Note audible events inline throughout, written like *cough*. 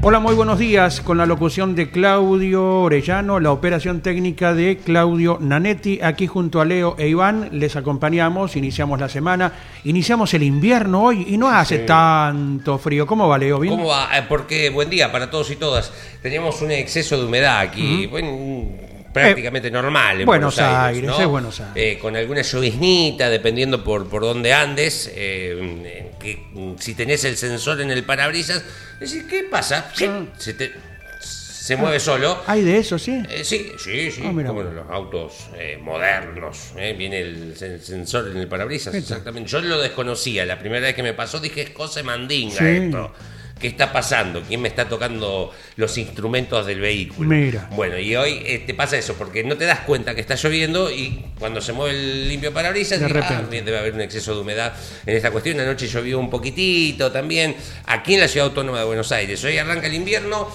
Hola, muy buenos días. Con la locución de Claudio Orellano, la operación técnica de Claudio Nanetti. Aquí junto a Leo e Iván les acompañamos, iniciamos la semana, iniciamos el invierno hoy y no hace tanto frío. ¿Cómo va, Leo? ¿Bien? ¿Cómo va? Eh, Porque buen día para todos y todas. Teníamos un exceso de humedad aquí. bueno, prácticamente normal en Eh, Buenos Buenos Aires, Aires, ¿no? es Buenos Aires. Eh, con alguna lloviznita, dependiendo por, por dónde andes. eh, que, si tenés el sensor en el parabrisas, decís, ¿qué pasa? Ah. Se, te- se mueve solo. ¿Hay de eso, sí? Eh, sí, sí, sí. Ah, como en los autos eh, modernos. eh, viene el sen- sensor en el parabrisas, exactamente. Yo lo desconocía. La primera vez que me pasó dije, es cosa mandinga Sí. esto. ¿Qué está pasando? ¿Quién me está tocando los instrumentos del vehículo? Mira. Bueno, y hoy eh, te pasa eso, porque no te das cuenta que está lloviendo y cuando se mueve el limpio parabrisas, De ah, repente. debe haber un exceso de humedad en esta cuestión. Anoche llovió un poquitito también aquí en la ciudad autónoma de Buenos Aires. Hoy arranca el invierno.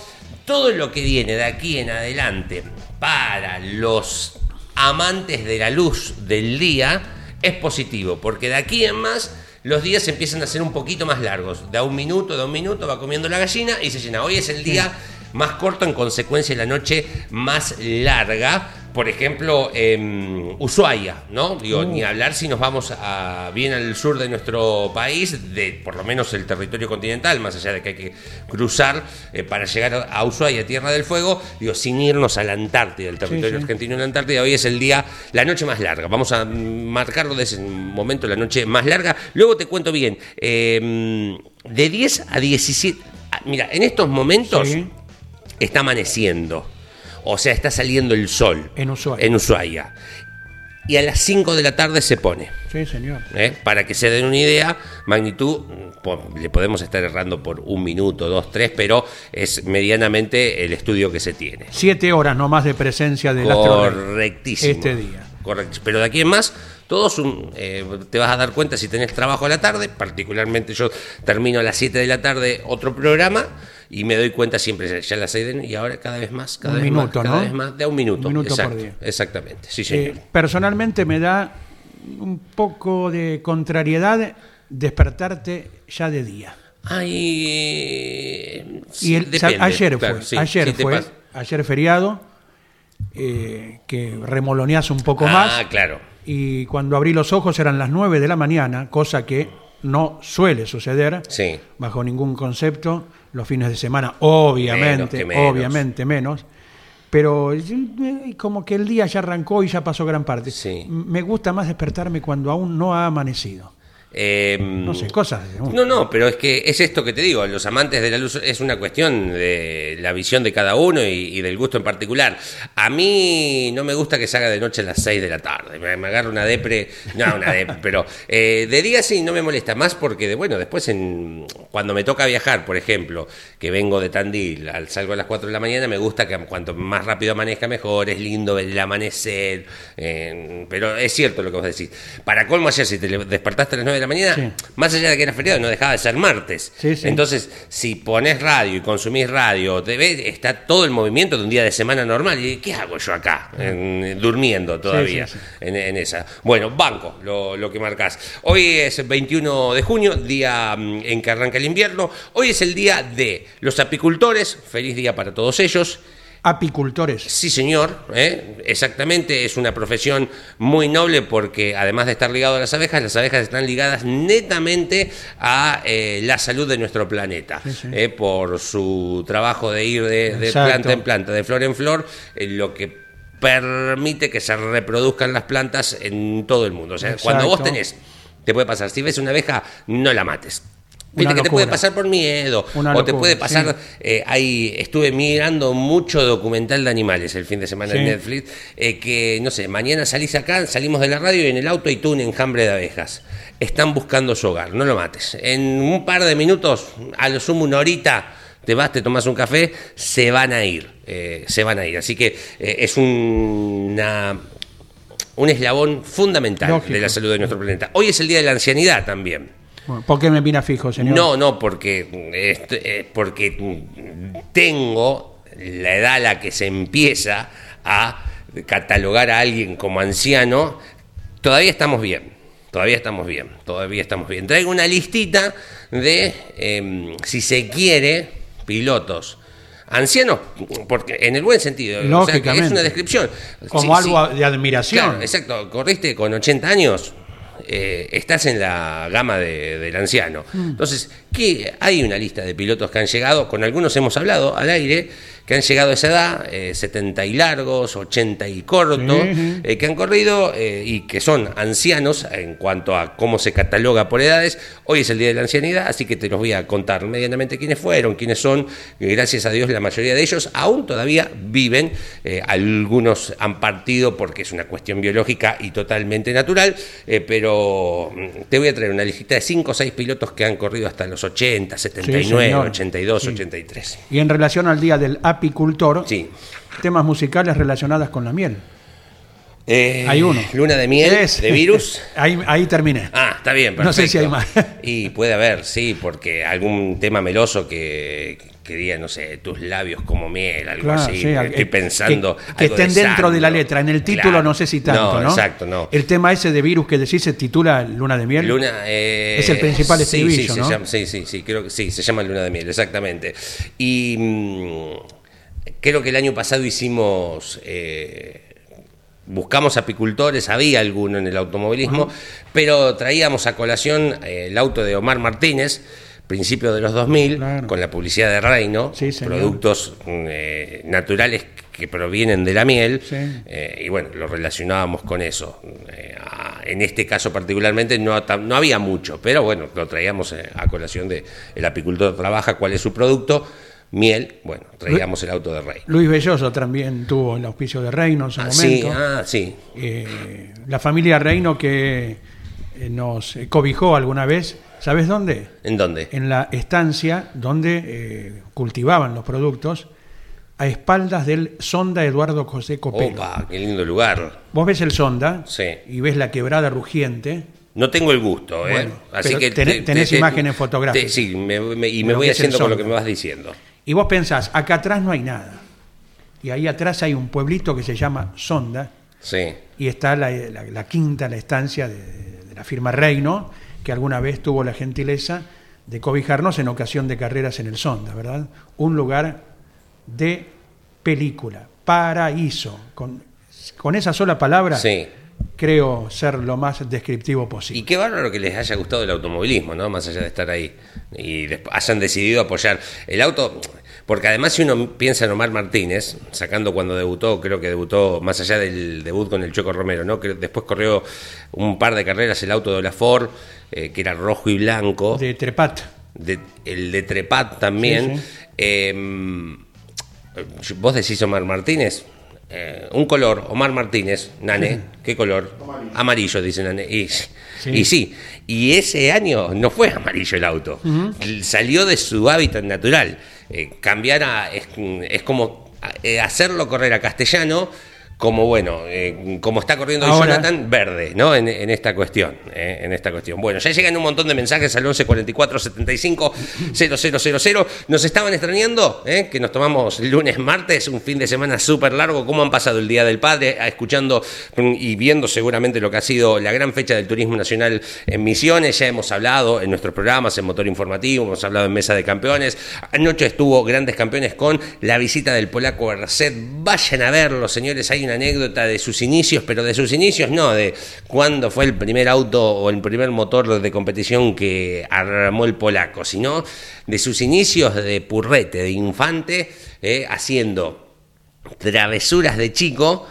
Todo lo que viene de aquí en adelante para los amantes de la luz del día es positivo, porque de aquí en más los días empiezan a ser un poquito más largos. De a un minuto, de a un minuto va comiendo la gallina y se llena. Hoy es el día más corto, en consecuencia la noche más larga. Por ejemplo, Ushuaia, ¿no? Digo, ni hablar si nos vamos a, bien al sur de nuestro país, de por lo menos el territorio continental, más allá de que hay que cruzar eh, para llegar a Ushuaia, Tierra del Fuego, digo, sin irnos a la Antártida, el territorio sí. argentino en la Antártida, hoy es el día, la noche más larga. Vamos a marcarlo desde ese momento, la noche más larga. Luego te cuento bien, eh, de 10 a 17, ah, mira, en estos momentos Sí. está amaneciendo. O sea, está saliendo el sol. En Ushuaia. En Ushuaia. Y a las 5 de la tarde se pone. Sí, señor. ¿eh? Para que se den una idea, magnitud, le podemos estar errando por un minuto, dos, tres, pero es medianamente el estudio que se tiene. Siete horas nomás de presencia del astro Correctísimo. este día. Correcto. Pero de aquí en más, todos un- eh, te vas a dar cuenta si tenés trabajo a la tarde, particularmente yo termino a las 7 de la tarde otro programa y me doy cuenta siempre ya las 6 de y ahora cada vez más, cada Un vez minuto, más, cada ¿no? vez más, de un minuto. Un minuto por Exacto, día. Exactamente, sí señor. Eh, personalmente me da un poco de contrariedad despertarte ya de día. Ay, sí, y el- depende, ayer claro, fue, sí, ayer sí fue, ayer feriado, eh, que remoloneas un poco Ah, más. claro. Y cuando abrí los ojos eran las 9 de la mañana, cosa que no suele suceder Sí. bajo ningún concepto. Los fines de semana, obviamente, menos. obviamente menos. Pero eh, como que el día ya arrancó y ya pasó gran parte. Sí. Me gusta más despertarme cuando aún no ha amanecido. Eh, No sé, cosas. No, no, pero es que es esto que te digo, los amantes de la luz es una cuestión de la visión de cada uno y, y del gusto en particular. A mí no me gusta que se haga de noche a las 6 de la tarde, me, me agarra una depre, no, una depre, pero eh, de día sí no me molesta más porque, de, bueno, después en, cuando me toca viajar, por ejemplo, que vengo de Tandil, al, salgo a las 4 de la mañana, me gusta que cuanto más rápido amanezca mejor, es lindo el amanecer, eh, pero es cierto lo que vos decís. Para colmo ayer, si te despertaste a las 9 de la mañana, Sí. más allá de que era feriado, no dejaba de ser martes. Sí, sí. Entonces, si pones radio y consumís radio, te ves, está todo el movimiento de un día de semana normal. ¿Y qué hago yo acá? En- durmiendo todavía. En, en esa. Bueno, banco, lo, lo que marcás. Hoy es 21 de junio, día mm, en que arranca el invierno. Hoy es el día de los apicultores. Feliz día para todos ellos. Apicultores. Sí, señor, ¿eh? exactamente, es una profesión muy noble porque además de estar ligado a las abejas, las abejas están ligadas netamente a eh, la salud de nuestro planeta, ¿eh? por su trabajo de ir de, planta en planta, de flor en flor, lo que permite que se reproduzcan las plantas en todo el mundo. O sea, cuando vos tenés, te puede pasar, si ves una abeja, no la mates. Viste que te puede pasar por miedo, Una o te puede pasar sí. eh, ahí estuve mirando mucho documental de animales el fin de semana en. Netflix, eh, que no sé, mañana salís acá, salimos de la radio y en el auto hay tú un enjambre de abejas. Están buscando su hogar, no lo mates. En un par de minutos, a lo sumo una horita, te vas, te tomas un café, se van a ir, eh, se van a ir. Así que es una un eslabón fundamental Lógico. de la salud de nuestro planeta. Hoy es el Día de la Ancianidad también. ¿Por qué me mira fijo, señor? No, no, porque, este, eh, porque tengo la edad a la que se empieza a catalogar a alguien como anciano. Todavía estamos bien, todavía estamos bien, todavía estamos bien. Traigo una listita de, eh, si se quiere, pilotos. Ancianos, porque en el buen sentido, o sea, es una descripción. Como Sí, algo sí. de admiración. Claro, exacto. Corriste con 80 años, eh, estás en la gama de- del anciano. Mm. Entonces, ¿qué? hay una lista de pilotos que han llegado, con algunos hemos hablado al aire, que han llegado a esa edad, eh, 70 y largos, 80 y cortos, Sí. eh, que han corrido eh, y que son ancianos en cuanto a cómo se cataloga por edades. Hoy es el Día de la Ancianidad, así que te los voy a contar medianamente quiénes fueron, quiénes son. Eh, Gracias a Dios la mayoría de ellos aún todavía viven. Eh, algunos han partido porque es una cuestión biológica y totalmente natural, pero mm, te voy a traer una lista de 5 o 6 pilotos que han corrido hasta los 80, 79, señor. 82, Sí. 83. Y en relación al día del apicultor, Sí. temas musicales relacionados con la miel. Eh, Hay uno. Luna de miel, Es- de virus. *laughs* ahí, ahí terminé. Ah, está bien, perfecto. No sé si hay más. *laughs* Y puede haber, sí, porque algún tema meloso que, que diga, no sé, tus labios como miel, algo Claro, así. sí, Estoy pensando. que, que algo estén de dentro de la letra. En el título Claro. no sé si tanto, ¿no? exacto, no. El tema ese de virus que decís se titula Luna de miel. Luna, eh, Es el principal sí, estribillo, sí, ¿no? llama- sí, sí, sí, creo que sí, se llama Luna de Miel, exactamente. Y mm, creo que el año pasado hicimos, eh, buscamos apicultores, había alguno en el automovilismo, pero traíamos a colación eh, el auto de Omar Martínez, principio de los 2000, Claro. con la publicidad de Reino, Sí, productos mm, eh, naturales que provienen de la miel, Sí. eh, y bueno, lo relacionábamos con eso. Eh, a- en este caso particularmente no, no había mucho, pero bueno, lo traíamos a colación de el apicultor trabaja, cuál es su producto, miel, bueno, traíamos el auto de rey. Luis Belloso también tuvo el auspicio de Reino en su Ah, sí, momento. ah, sí, Eh, la familia Reino que nos cobijó alguna vez, ¿sabes dónde? ¿en dónde? En la estancia donde eh, cultivaban los productos, a espaldas del Sonda Eduardo José Copelo. Opa, qué lindo lugar. Vos ves el Sonda Sí. y ves la quebrada rugiente. No tengo el gusto, ¿eh? Bueno, Así que tenés- imágenes fotográficas. sí, me- me- y me voy haciendo con lo que me vas diciendo. Y vos pensás, acá atrás no hay nada. Y ahí atrás hay un pueblito que se llama Sonda Sí. y está la, la- la quinta, la estancia de, de la firma Reino, que alguna vez tuvo la gentileza de cobijarnos en ocasión de carreras en el Sonda, ¿verdad? Un lugar de película, paraíso. Con, con esa sola palabra Sí. creo ser lo más descriptivo posible. Y qué bárbaro que les haya gustado el automovilismo, ¿no? Más allá de estar ahí. Y hayan decidido apoyar el auto. Porque además, si uno piensa en Omar Martínez, sacando cuando debutó, creo que debutó más allá del debut con el Choco Romero, ¿no? Que después corrió un par de carreras el auto de la Ford, eh, que era rojo y blanco. De Trepat. de- el de Trepat también. Sí, sí. Eh, Vos decís Omar Martínez. Eh, un color, Omar Martínez, Nane, ¿qué color? Amarillo, dice Nane. Y sí. y sí, y ese año no fue amarillo el auto, salió de su hábitat natural. Eh, cambiar a, es, es como eh, hacerlo correr a castellano como bueno, eh, como está corriendo Ahora- Jonathan, verde, ¿no? En, en esta cuestión, eh, en esta cuestión. Bueno, ya llegan un montón de mensajes al 11 44 75 0000. Nos estaban extrañando, ¿eh? que nos tomamos lunes, martes, un fin de semana súper largo. ¿Cómo han pasado el Día del Padre? Ah, Escuchando mm, y viendo seguramente lo que ha sido la gran fecha del turismo nacional en Misiones. Ya hemos hablado en nuestros programas, en Motor Informativo, hemos hablado en Mesa de Campeones. Anoche estuvo Grandes Campeones con la visita del polaco Berset. Vayan a verlo, señores. Hay una anécdota de sus inicios, pero de sus inicios no, de cuándo fue el primer auto o el primer motor de competición que armó el polaco, sino de sus inicios de purrete, de infante, eh, haciendo travesuras de chico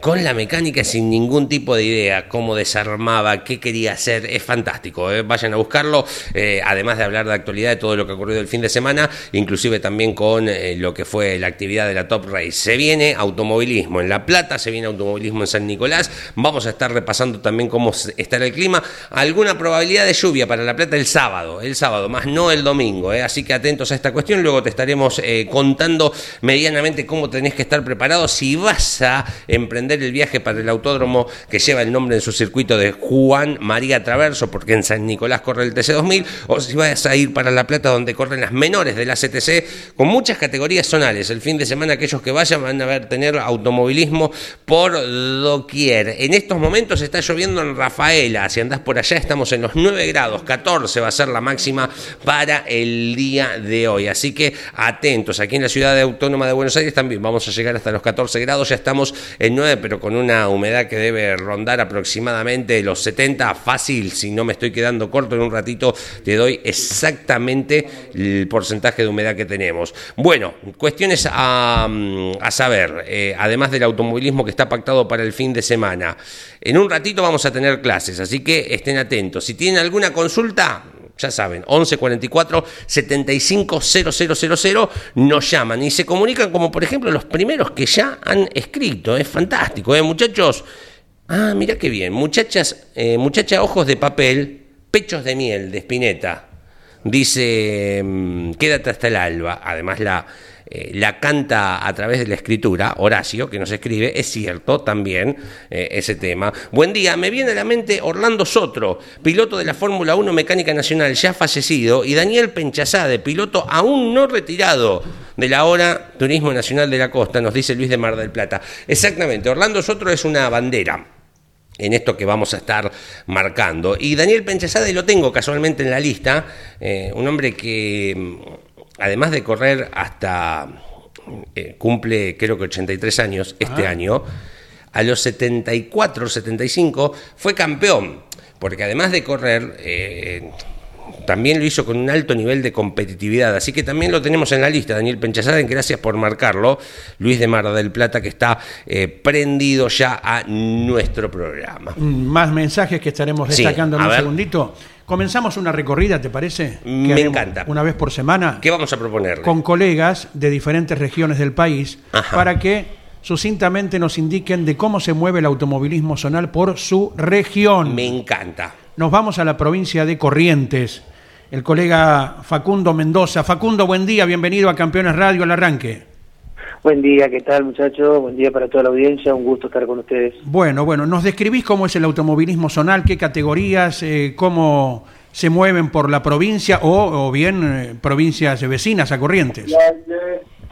con la mecánica sin ningún tipo de idea, cómo desarmaba, qué quería hacer, es fantástico, ¿eh? vayan a buscarlo, eh, además de hablar de actualidad de todo lo que ha ocurrido el fin de semana, inclusive también con eh, lo que fue la actividad de la Top Race. Se viene automovilismo en La Plata, se viene automovilismo en San Nicolás, vamos a estar repasando también cómo estará el clima, alguna probabilidad de lluvia para La Plata el sábado, el sábado, más no el domingo, así que atentos a esta cuestión, luego te estaremos contando medianamente cómo tenés que estar preparado si vas a emprender el viaje para el autódromo que lleva el nombre en su circuito de Juan María Traverso, porque en San Nicolás corre el TC2000, o si vas a ir para La Plata donde corren las menores de la CTC, con muchas categorías zonales. El fin de semana aquellos que vayan van a ver tener automovilismo por doquier. En estos momentos está lloviendo en Rafaela, si andás por allá estamos en los 9 grados, 14 va a ser la máxima para el día de hoy. Así que atentos, aquí en la ciudad autónoma de Buenos Aires también vamos a llegar hasta los 14 grados, ya estamos en 9, pero con una humedad que debe rondar aproximadamente los 70, fácil, si no me estoy quedando corto en un ratito, te doy exactamente el porcentaje de humedad que tenemos. Bueno, cuestiones a, mm, a saber, eh, además del automovilismo que está pactado para el fin de semana. En un ratito vamos a tener clases, así que estén atentos. Si tienen alguna consulta, ya saben, 11 44 75 000, nos llaman y se comunican como por ejemplo los primeros que ya han escrito. Es fantástico, ¿eh, muchachos? Ah, mira qué bien. Muchachas, eh, muchacha ojos de papel, pechos de miel de Spinetta. Dice, mm, quédate hasta el alba. Además la, eh, la canta a través de la escritura, Horacio, que nos escribe, es cierto también eh, ese tema. Buen día, me viene a la mente Orlando Sotro, piloto de la Fórmula 1 Mecánica Nacional, ya fallecido, y Daniel Penchazade, piloto aún no retirado de la hora Turismo Nacional de la Costa, nos dice Luis de Mar del Plata. Exactamente, Orlando Sotro es una bandera en esto que vamos a estar marcando. Y Daniel Penchazade lo tengo casualmente en la lista, eh, un hombre que mm, además de correr hasta, eh, cumple creo que 83 años este año, a los 74, 75 fue campeón, porque además de correr... eh, también lo hizo con un alto nivel de competitividad, así que también lo tenemos en la lista, Daniel Penchazade, gracias por marcarlo, Luis de Mar del Plata, que está eh, prendido ya a nuestro programa. Mm, Más mensajes que estaremos Sí, destacando en un ver. segundito. Comenzamos una recorrida, ¿te parece? Me Que encanta. Una vez por semana ¿Qué vamos a proponer? con colegas de diferentes regiones del país Ajá. para que sucintamente nos indiquen de cómo se mueve el automovilismo zonal por su región. Me encanta. Nos vamos a la provincia de Corrientes. El colega Facundo Mendoza. Facundo, buen día, bienvenido a Campeones Radio al arranque. Buen día, ¿qué tal muchachos? Buen día para toda la audiencia, un gusto estar con ustedes. Bueno, bueno, ¿nos describís cómo es el automovilismo zonal? ¿Qué categorías? eh, ¿Cómo se mueven por la provincia o, o bien eh, provincias vecinas a Corrientes?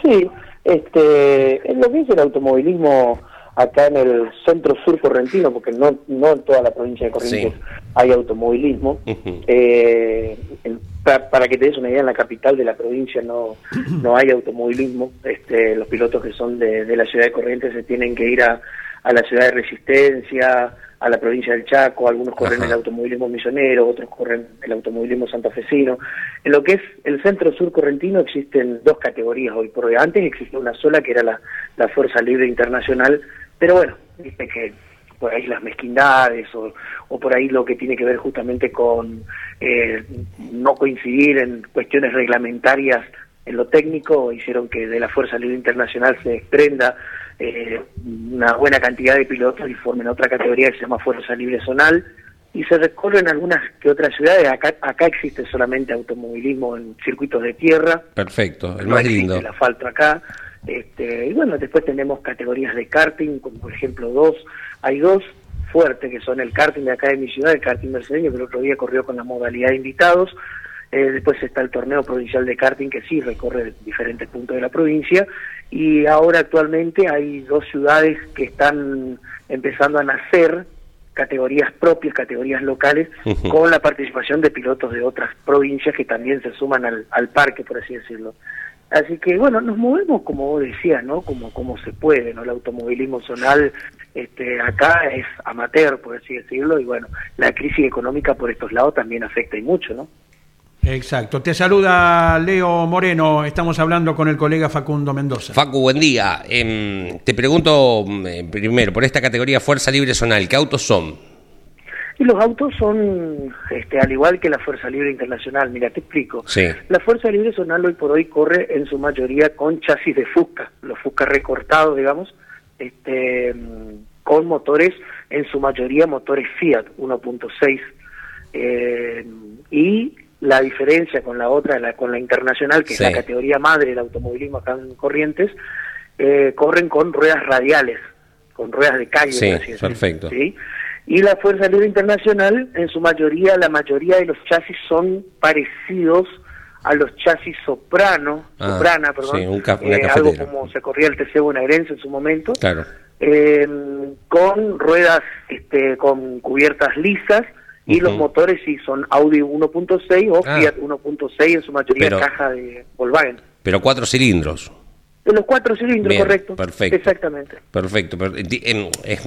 Sí, este, lo que es el automovilismo acá en el centro sur correntino, porque no, no en toda la provincia de Corrientes Sí. hay automovilismo, Ujú. eh, en- pa- para que te des una idea, en la capital de la provincia no, no hay automovilismo, este, los pilotos que son de, de la ciudad de Corrientes se tienen que ir a, a la ciudad de Resistencia, a la provincia del Chaco, algunos corren Ajá. el automovilismo misionero, otros corren el automovilismo santafesino. En lo que es el centro sur correntino existen dos categorías hoy por hoy. Antes existía una sola que era la, la Fuerza Libre Internacional, pero bueno, viste que por ahí las mezquindades o, o por ahí lo que tiene que ver justamente con eh, no coincidir en cuestiones reglamentarias en lo técnico hicieron que de la Fuerza Libre Internacional se desprenda eh, una buena cantidad de pilotos y formen otra categoría que se llama Fuerza Libre Zonal y se recorren algunas que otras ciudades. Acá, acá existe solamente automovilismo en circuitos de tierra, Perfecto, el no más lindo. el asfalto acá. Este, y bueno, después tenemos categorías de karting, como por ejemplo dos, hay dos fuertes que son el karting de acá de mi ciudad, el karting mercedeño, que el otro día corrió con la modalidad de invitados, eh, después está el torneo provincial de karting que sí recorre diferentes puntos de la provincia. Y ahora actualmente hay dos ciudades que están empezando a nacer categorías propias, categorías locales, con la participación de pilotos de otras provincias que también se suman al, al parque, por así decirlo. Así que bueno, nos movemos como vos decías, ¿no? Como como se puede, ¿no? El automovilismo zonal este acá es amateur, por así decirlo, y bueno, la crisis económica por estos lados también afecta y mucho, ¿no? Exacto. Te saluda Leo Moreno. Estamos hablando con el colega Facundo Mendoza. Facu, buen día. Em, te pregunto mm, primero, por esta categoría Fuerza Libre Zonal, ¿qué autos son? Y los autos son, este, al igual que la Fuerza Libre Internacional, mira, te explico. Sí. La Fuerza Libre Zonal hoy por hoy corre en su mayoría con chasis de Fusca, los Fusca recortados, digamos, este, con motores, en su mayoría motores Fiat 1.6. Eh, y la diferencia con la otra, la, con la internacional, que es la categoría madre del automovilismo acá en Corrientes, eh, corren con ruedas radiales, con ruedas de calle. Sí, perfecto. Y la Fuerza Libre Internacional, en su mayoría, la mayoría de los chasis son parecidos a los chasis soprano, ah, soprana, perdón, eh, algo como se corría el TC bonaerense en su momento, claro. eh, con ruedas este, con cubiertas lisas y los motores sí son Audi 1.6 o ah. Fiat 1.6 en su mayoría caja de Volkswagen. Pero cuatro cilindros. De los cuatro cilindros, correcto. Perfecto. Exactamente. Perfecto. Es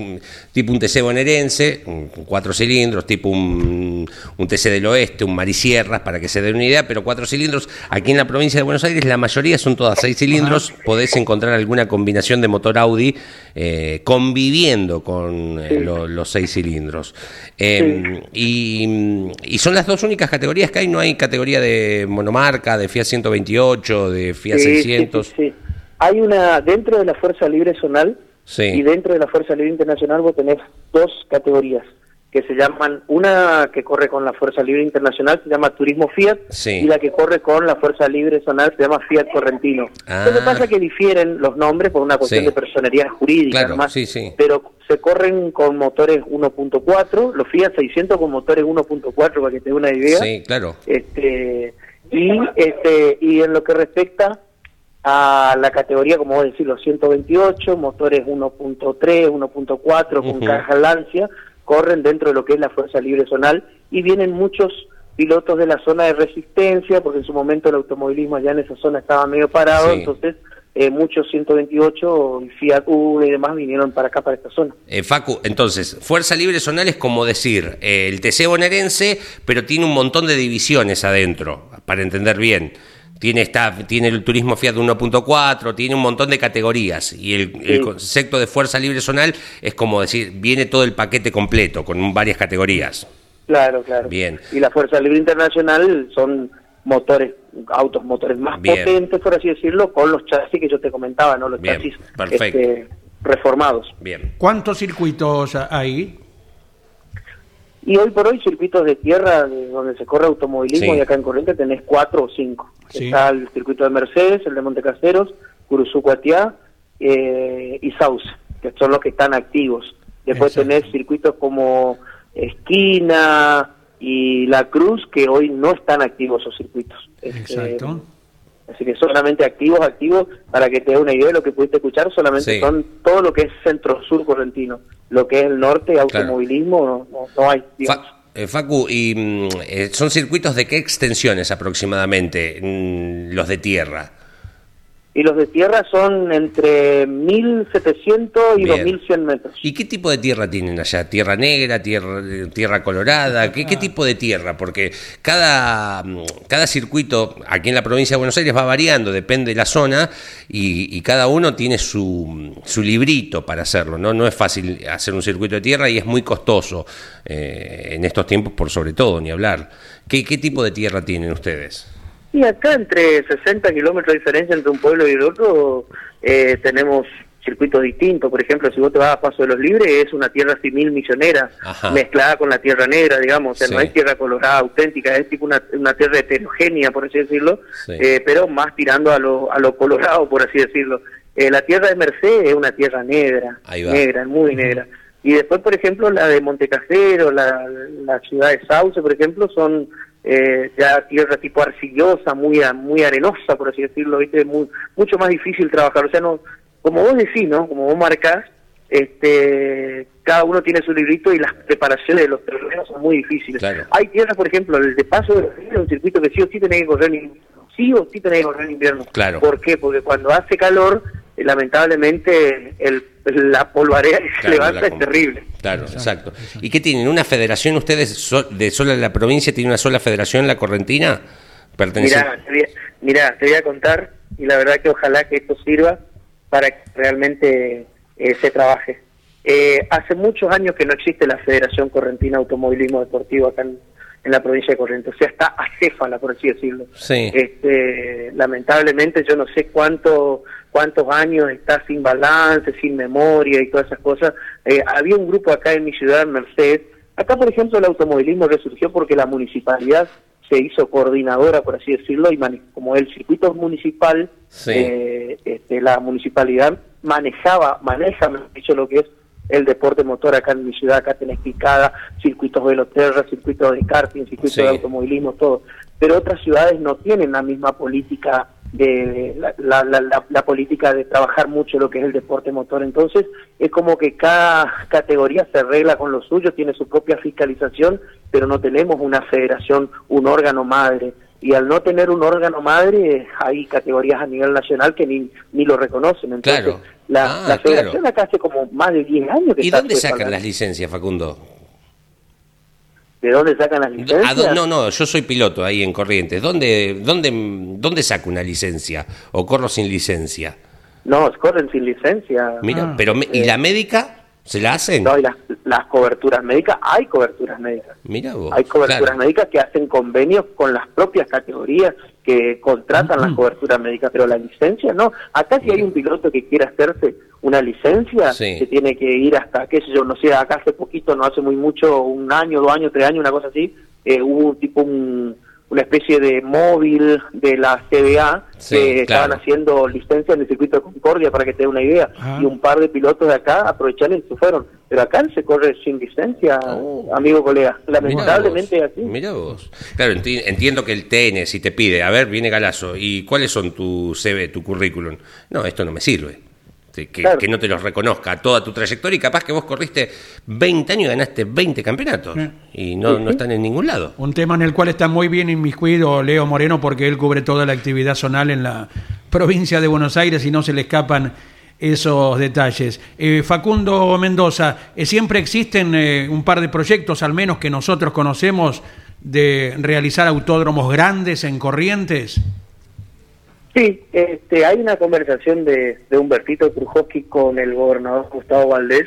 tipo un TC bonaerense, cuatro cilindros, tipo un, un, TC del oeste, un Marisierras, para que se den una idea, pero cuatro cilindros. Aquí en la provincia de Buenos Aires la mayoría son todas seis cilindros. Podés encontrar alguna combinación de motor Audi eh, conviviendo con eh, los seis cilindros. Em, y, y, son las dos únicas categorías que hay. No hay categoría de monomarca, de Fiat 128, de Fiat 600. sí. Hay una, dentro de la Fuerza Libre Zonal y dentro de la Fuerza Libre Internacional vos tenés dos categorías que se llaman, una que corre con la Fuerza Libre Internacional se llama Turismo Fiat y la que corre con la Fuerza Libre Zonal se llama Fiat Correntino. Ah. Lo que pasa es que difieren los nombres por una cuestión de personería jurídica, claro, pero se corren con motores 1.4, los Fiat 600 con motores 1.4 para que te dé una idea. Sí, claro. Este, y, este, y en lo que respecta a la categoría, como vos decís, los 128, motores 1.3, 1.4 con caja Lancia, corren dentro de lo que es la Fuerza Libre Zonal y vienen muchos pilotos de la zona de resistencia, porque en su momento el automovilismo allá en esa zona estaba medio parado, entonces eh, muchos 128, Fiat U y demás vinieron para acá, para esta zona. Eh, Facu, entonces, Fuerza Libre Zonal es como decir eh, el TC bonaerense, pero tiene un montón de divisiones adentro, para entender bien tiene, está, tiene el turismo Fiat 1.4, tiene un montón de categorías y el, concepto de fuerza libre zonal es como decir, viene todo el paquete completo con varias categorías. Claro, claro. Bien. Y la fuerza libre internacional son motores, autos motores más potentes, por así decirlo, con los chasis que yo te comentaba, ¿no? Los chasis este, reformados. Bien. ¿Cuántos circuitos hay? Y hoy por hoy circuitos de tierra donde se corre automovilismo y acá en Corrientes tenés cuatro o cinco. Está el circuito de Mercedes, el de Montecaseros, Curuzucuatiá eh, y Sauce, que son los que están activos. Después tenés circuitos como Esquina y La Cruz, que hoy no están activos esos circuitos. Este, Exacto. Así que solamente activos, activos, para que te dé una idea de lo que pudiste escuchar, solamente son todo lo que es centro-sur correntino. Lo que es el norte, automovilismo, no, hay. Eh, Facu, ¿y mm, eh, son circuitos de qué extensiones aproximadamente mm, los de tierra? Y los de tierra son entre 1.700 y 2.100 metros. ¿Y qué tipo de tierra tienen allá? ¿Tierra negra, tierra, tierra colorada? ¿Qué, ¿Qué, tipo de tierra? Porque cada, cada circuito aquí en la provincia de Buenos Aires va variando, depende de la zona, y, cada uno tiene su, su, librito para hacerlo. ¿no? no es fácil hacer un circuito de tierra y es muy costoso eh, en estos tiempos, por sobre todo, ni hablar. ¿Qué, ¿Qué tipo de tierra tienen ustedes? Y acá entre 60 kilómetros de diferencia entre un pueblo y el otro eh, tenemos circuitos distintos. Por ejemplo, si vos te vas a Paso de los Libres, es una tierra civil misionera mezclada con la tierra negra, digamos. O sea, no es tierra colorada auténtica, es tipo una, tierra heterogénea, por así decirlo, eh, pero más tirando a lo, a lo colorado, por así decirlo. Eh, la tierra de Merced es una tierra negra, negra, muy negra. Y después, por ejemplo, la de Montecasero, la, la ciudad de Sauce, por ejemplo, son eh, ya tierra tipo arcillosa, muy muy arenosa, por así decirlo, ¿viste? Muy, mucho más difícil trabajar. O sea, no como vos decís, ¿no? Como vos marcás, este, cada uno tiene su librito y las preparaciones de los terrenos son muy difíciles. Hay tierras, por ejemplo, el de paso de un circuito que sí o sí tenés que correr en invierno. Sí o sí tenés que correr en invierno. Claro. ¿Por qué? Porque cuando hace calor, lamentablemente el, la polvarea que se levanta es terrible. Claro, exacto. ¿Y qué tienen? ¿Una federación ustedes de sola la provincia tiene una sola federación la Correntina? Mira, mira, te voy a contar y la verdad que ojalá que esto sirva para que realmente eh, se trabaje. Eh, hace muchos años que no existe la Federación Correntina Automovilismo Deportivo acá en, la provincia de Corrientes, o sea, está acéfala, por así decirlo. Sí. Este, lamentablemente yo no sé cuánto, cuántos años está sin balance, sin memoria y todas esas cosas. Eh, había un grupo acá en mi ciudad, Merced. Acá, por ejemplo, el automovilismo resurgió porque la municipalidad se hizo coordinadora, por así decirlo, y como el circuito municipal, eh, este, la municipalidad manejaba, maneja, me dicho, lo que es el deporte motor acá en mi ciudad, acá tenés picada, circuitos veloterra, circuitos de karting, circuitos de automovilismo, todo. Pero otras ciudades no tienen la misma política de la, la, la, política de trabajar mucho lo que es el deporte motor. Entonces, es como que cada categoría se arregla con lo suyo, tiene su propia fiscalización, pero no tenemos una federación, un órgano madre. Y al no tener un órgano madre, hay categorías a nivel nacional que ni, ni lo reconocen. Entonces, la, ah, federación acá hace como más de 10 años que ¿Y dónde sacan las licencias, Facundo? ¿De dónde sacan las licencias? No, no, yo soy piloto ahí en Corrientes. ¿Dónde, dónde, ¿Dónde saco una licencia? ¿O corro sin licencia? No, corren sin licencia. Mira, ah. pero ¿y la eh, médica? ¿Se la hacen? No, y las, las coberturas médicas, hay coberturas médicas. Mira vos. Hay coberturas médicas que hacen convenios con las propias categorías que contratan las coberturas médicas, pero la licencia no. Acá si hay un piloto que quiere hacerse una licencia, que tiene que ir hasta, qué sé yo, no sé, acá hace poquito, no hace muy mucho, un año, dos años, tres años, una cosa así, eh, hubo tipo un una especie de móvil de la CBA que estaban haciendo licencia en el circuito de Concordia para que te dé una idea. Ah. y un par de pilotos de acá aprovecharon y se fueron. Pero acá se corre sin licencia oh. amigo colega. Lamentablemente así. Mira vos. Claro entiendo que el TN si te pide a ver viene Galazo y cuáles son tu CV tu currículum no esto no me sirve que, no te los reconozca toda tu trayectoria y capaz que vos corriste 20 años y ganaste 20 campeonatos y no, no están en ningún lado. Un tema en el cual está muy bien inmiscuido Leo Moreno porque él cubre toda la actividad zonal en la provincia de Buenos Aires y no se le escapan esos detalles. Eh, Facundo Mendoza, eh, siempre existen eh, un par de proyectos, al menos que nosotros conocemos, de realizar autódromos grandes en Corrientes. Sí, este, hay una conversación de, de Humbertito Trujowski con el gobernador Gustavo Valdés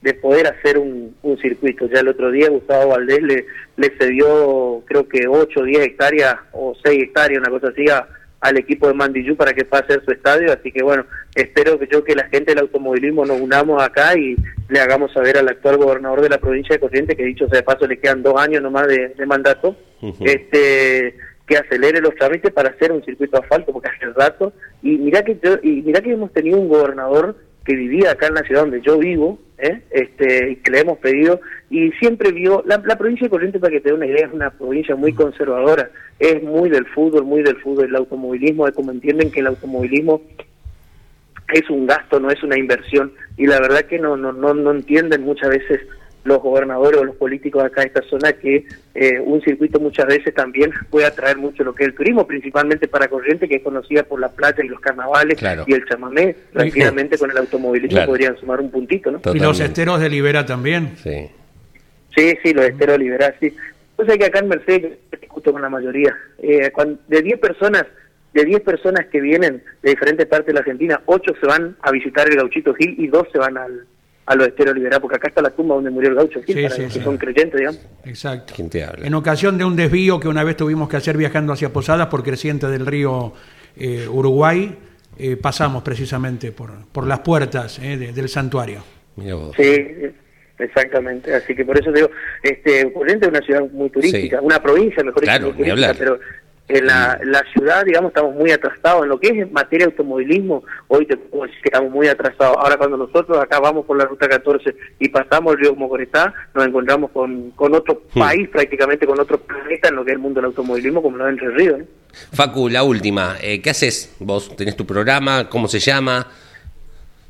de poder hacer un, un circuito. Ya el otro día Gustavo Valdés le, le cedió creo que 8 o 10 hectáreas o 6 hectáreas, una cosa así, al equipo de Mandillú para que pase a su estadio. Así que bueno, espero que yo que la gente del automovilismo nos unamos acá y le hagamos saber al actual gobernador de la provincia de Corrientes, que dicho sea de paso le quedan dos años nomás de, de mandato, este que acelere los trámites para hacer un circuito de asfalto, porque hace rato, y mira que y mira que hemos tenido un gobernador que vivía acá en la ciudad donde yo vivo, ¿eh? este, y que le hemos pedido, y siempre vio, la, provincia de Corrientes, para que te dé una idea, es una provincia muy conservadora, es muy del fútbol, muy del fútbol, el automovilismo, es como entienden que el automovilismo es un gasto, no es una inversión, y la verdad que no, no, no, no entienden muchas veces los gobernadores o los políticos acá de esta zona que eh, un circuito muchas veces también puede atraer mucho lo que es el turismo, principalmente para Corrientes, que es conocida por la playa y los carnavales y el chamamé. Tranquilamente con el automovilismo podrían sumar un puntito, ¿no? Y los esteros de Libera también. Sí, sí, sí los esteros de Libera, sí. Pues hay que acá en Mercedes, justo con la mayoría, eh, de 10 personas, de 10 personas que vienen de diferentes partes de la Argentina, 8 se van a visitar el Gauchito Gil y 2 se van al, a los esteros liberados, porque acá está la tumba donde murió el gaucho, sí, que son creyentes, digamos. Exacto. En ocasión de un desvío que una vez tuvimos que hacer viajando hacia Posadas por creciente del río eh, Uruguay, eh, pasamos precisamente por, por las puertas eh, del santuario. Sí, exactamente. Así que por eso digo, este, Corrientes es una ciudad muy turística, una provincia, mejor dicho, pero En la, la ciudad, digamos, estamos muy atrasados. En lo que es en materia de automovilismo, hoy te puedo decir que estamos muy atrasados. Ahora, cuando nosotros acá vamos por la ruta 14 y pasamos el río Mocoretá, nos encontramos con, con otro Hmm. país, prácticamente con otro planeta en lo que es el mundo del automovilismo, como lo es Entre Ríos. Facu, la última. eh, ¿Qué haces vos? ¿Tenés tu programa? ¿Cómo se llama?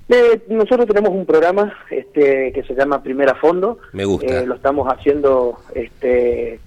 Eh, nosotros tenemos un programa este, que se llama Primera Fondo. Me gusta. Eh, lo estamos haciendo este,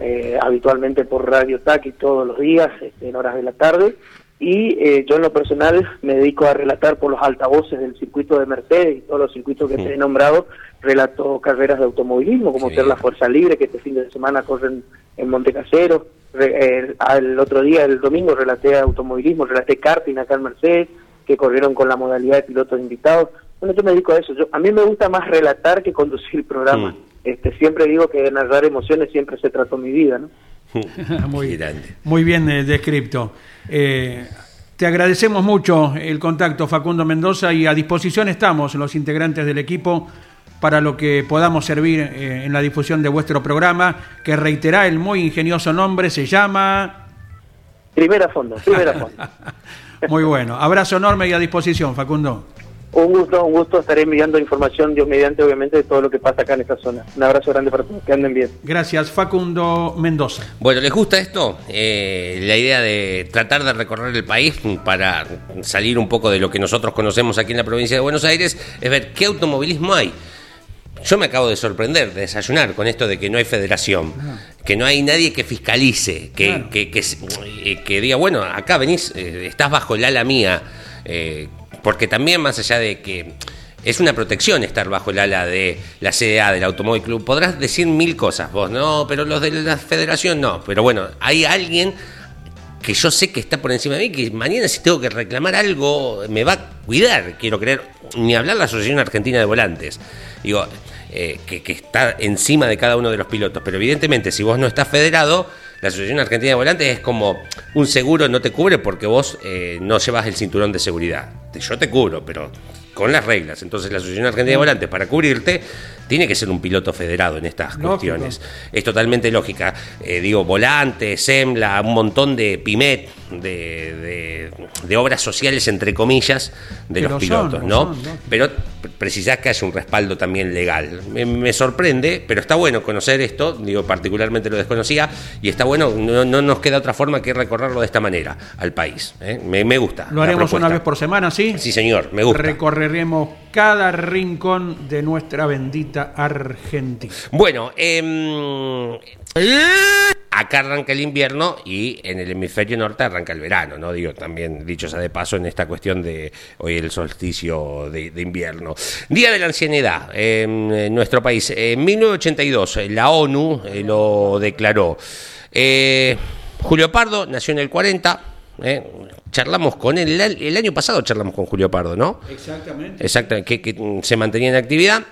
eh, habitualmente por Radio TAC y todos los días, este, en horas de la tarde. Y eh, yo en lo personal me dedico a relatar por los altavoces del circuito de Mercedes y todos los circuitos que te he nombrado, relato carreras de automovilismo, como ser la. Fuerza Libre, que este fin de semana corren en Montecasero. Re- eh, al otro día, el domingo, relaté automovilismo, relaté karting acá en Mercedes, que corrieron con la modalidad de pilotos invitados. Bueno, yo me dedico a eso. Yo, a mí me gusta más relatar que conducir el programa. Mm. Este, siempre digo que de narrar emociones siempre se trató mi vida, ¿no? *laughs* muy, Grande. muy bien eh, descripto. Eh, te agradecemos mucho el contacto, Facundo Mendoza, y a disposición estamos los integrantes del equipo para lo que podamos servir eh, en la difusión de vuestro programa, que reiterá el muy ingenioso nombre, se llama... Primera fondo, primera fondo. *laughs* Muy bueno. Abrazo enorme y a disposición, Facundo. Un gusto, un gusto. Estaré enviando información, Dios mediante, obviamente, de todo lo que pasa acá en esta zona. Un abrazo grande para todos. Que anden bien. Gracias, Facundo Mendoza. Bueno, ¿les gusta esto? Eh, la idea de tratar de recorrer el país para salir un poco de lo que nosotros conocemos aquí en la provincia de Buenos Aires es ver qué automovilismo hay. Yo me acabo de sorprender, de desayunar con esto de que no hay federación, que no hay nadie que fiscalice, que, Claro. que, que, eh, que diga, bueno, acá venís, eh, estás bajo el ala mía, eh, porque también más allá de que es una protección estar bajo el ala de la CDA, del Automóvil Club, podrás decir mil cosas, vos, no, pero los de la federación no, pero bueno, hay alguien que yo sé que está por encima de mí, que mañana si tengo que reclamar algo me va a cuidar, quiero creer, ni hablar la Asociación Argentina de Volantes, digo, eh, que, que está encima de cada uno de los pilotos, pero evidentemente si vos no estás federado, la Asociación Argentina de Volantes es como un seguro no te cubre porque vos eh, no llevas el cinturón de seguridad. Yo te cubro, pero con las reglas. Entonces la Asociación Argentina de Volantes, para cubrirte, tiene que ser un piloto federado en estas Lógico. cuestiones. Es totalmente lógica. Eh, digo, volantes, SEMLA, un montón de PIMET, de, de- de obras sociales, entre comillas, de los lo pilotos, son, ¿no? son, pero precisás que haya un respaldo también legal. Me, me sorprende, pero está bueno conocer esto, digo, particularmente lo desconocía, y está bueno, no, no nos queda otra forma que recorrerlo de esta manera al país. ¿eh? Me, me gusta. Lo haremos una vez por semana, ¿sí? Sí, señor, me gusta. Recorreremos cada rincón de nuestra bendita Argentina. Bueno, em, acá arranca el invierno y en el hemisferio norte arranca el verano, ¿no? Digo, también dicho sea de paso en esta cuestión de hoy el solsticio de, de invierno. Día de la ancianidad em, en nuestro país. En 1982 eh, la ONU eh, lo declaró. Eh, Julio Pardo nació en el 40. eh, charlamos con él el, el año pasado, charlamos con Julio Pardo, ¿no? Exactamente. Exacto, que, que, se mantenía en actividad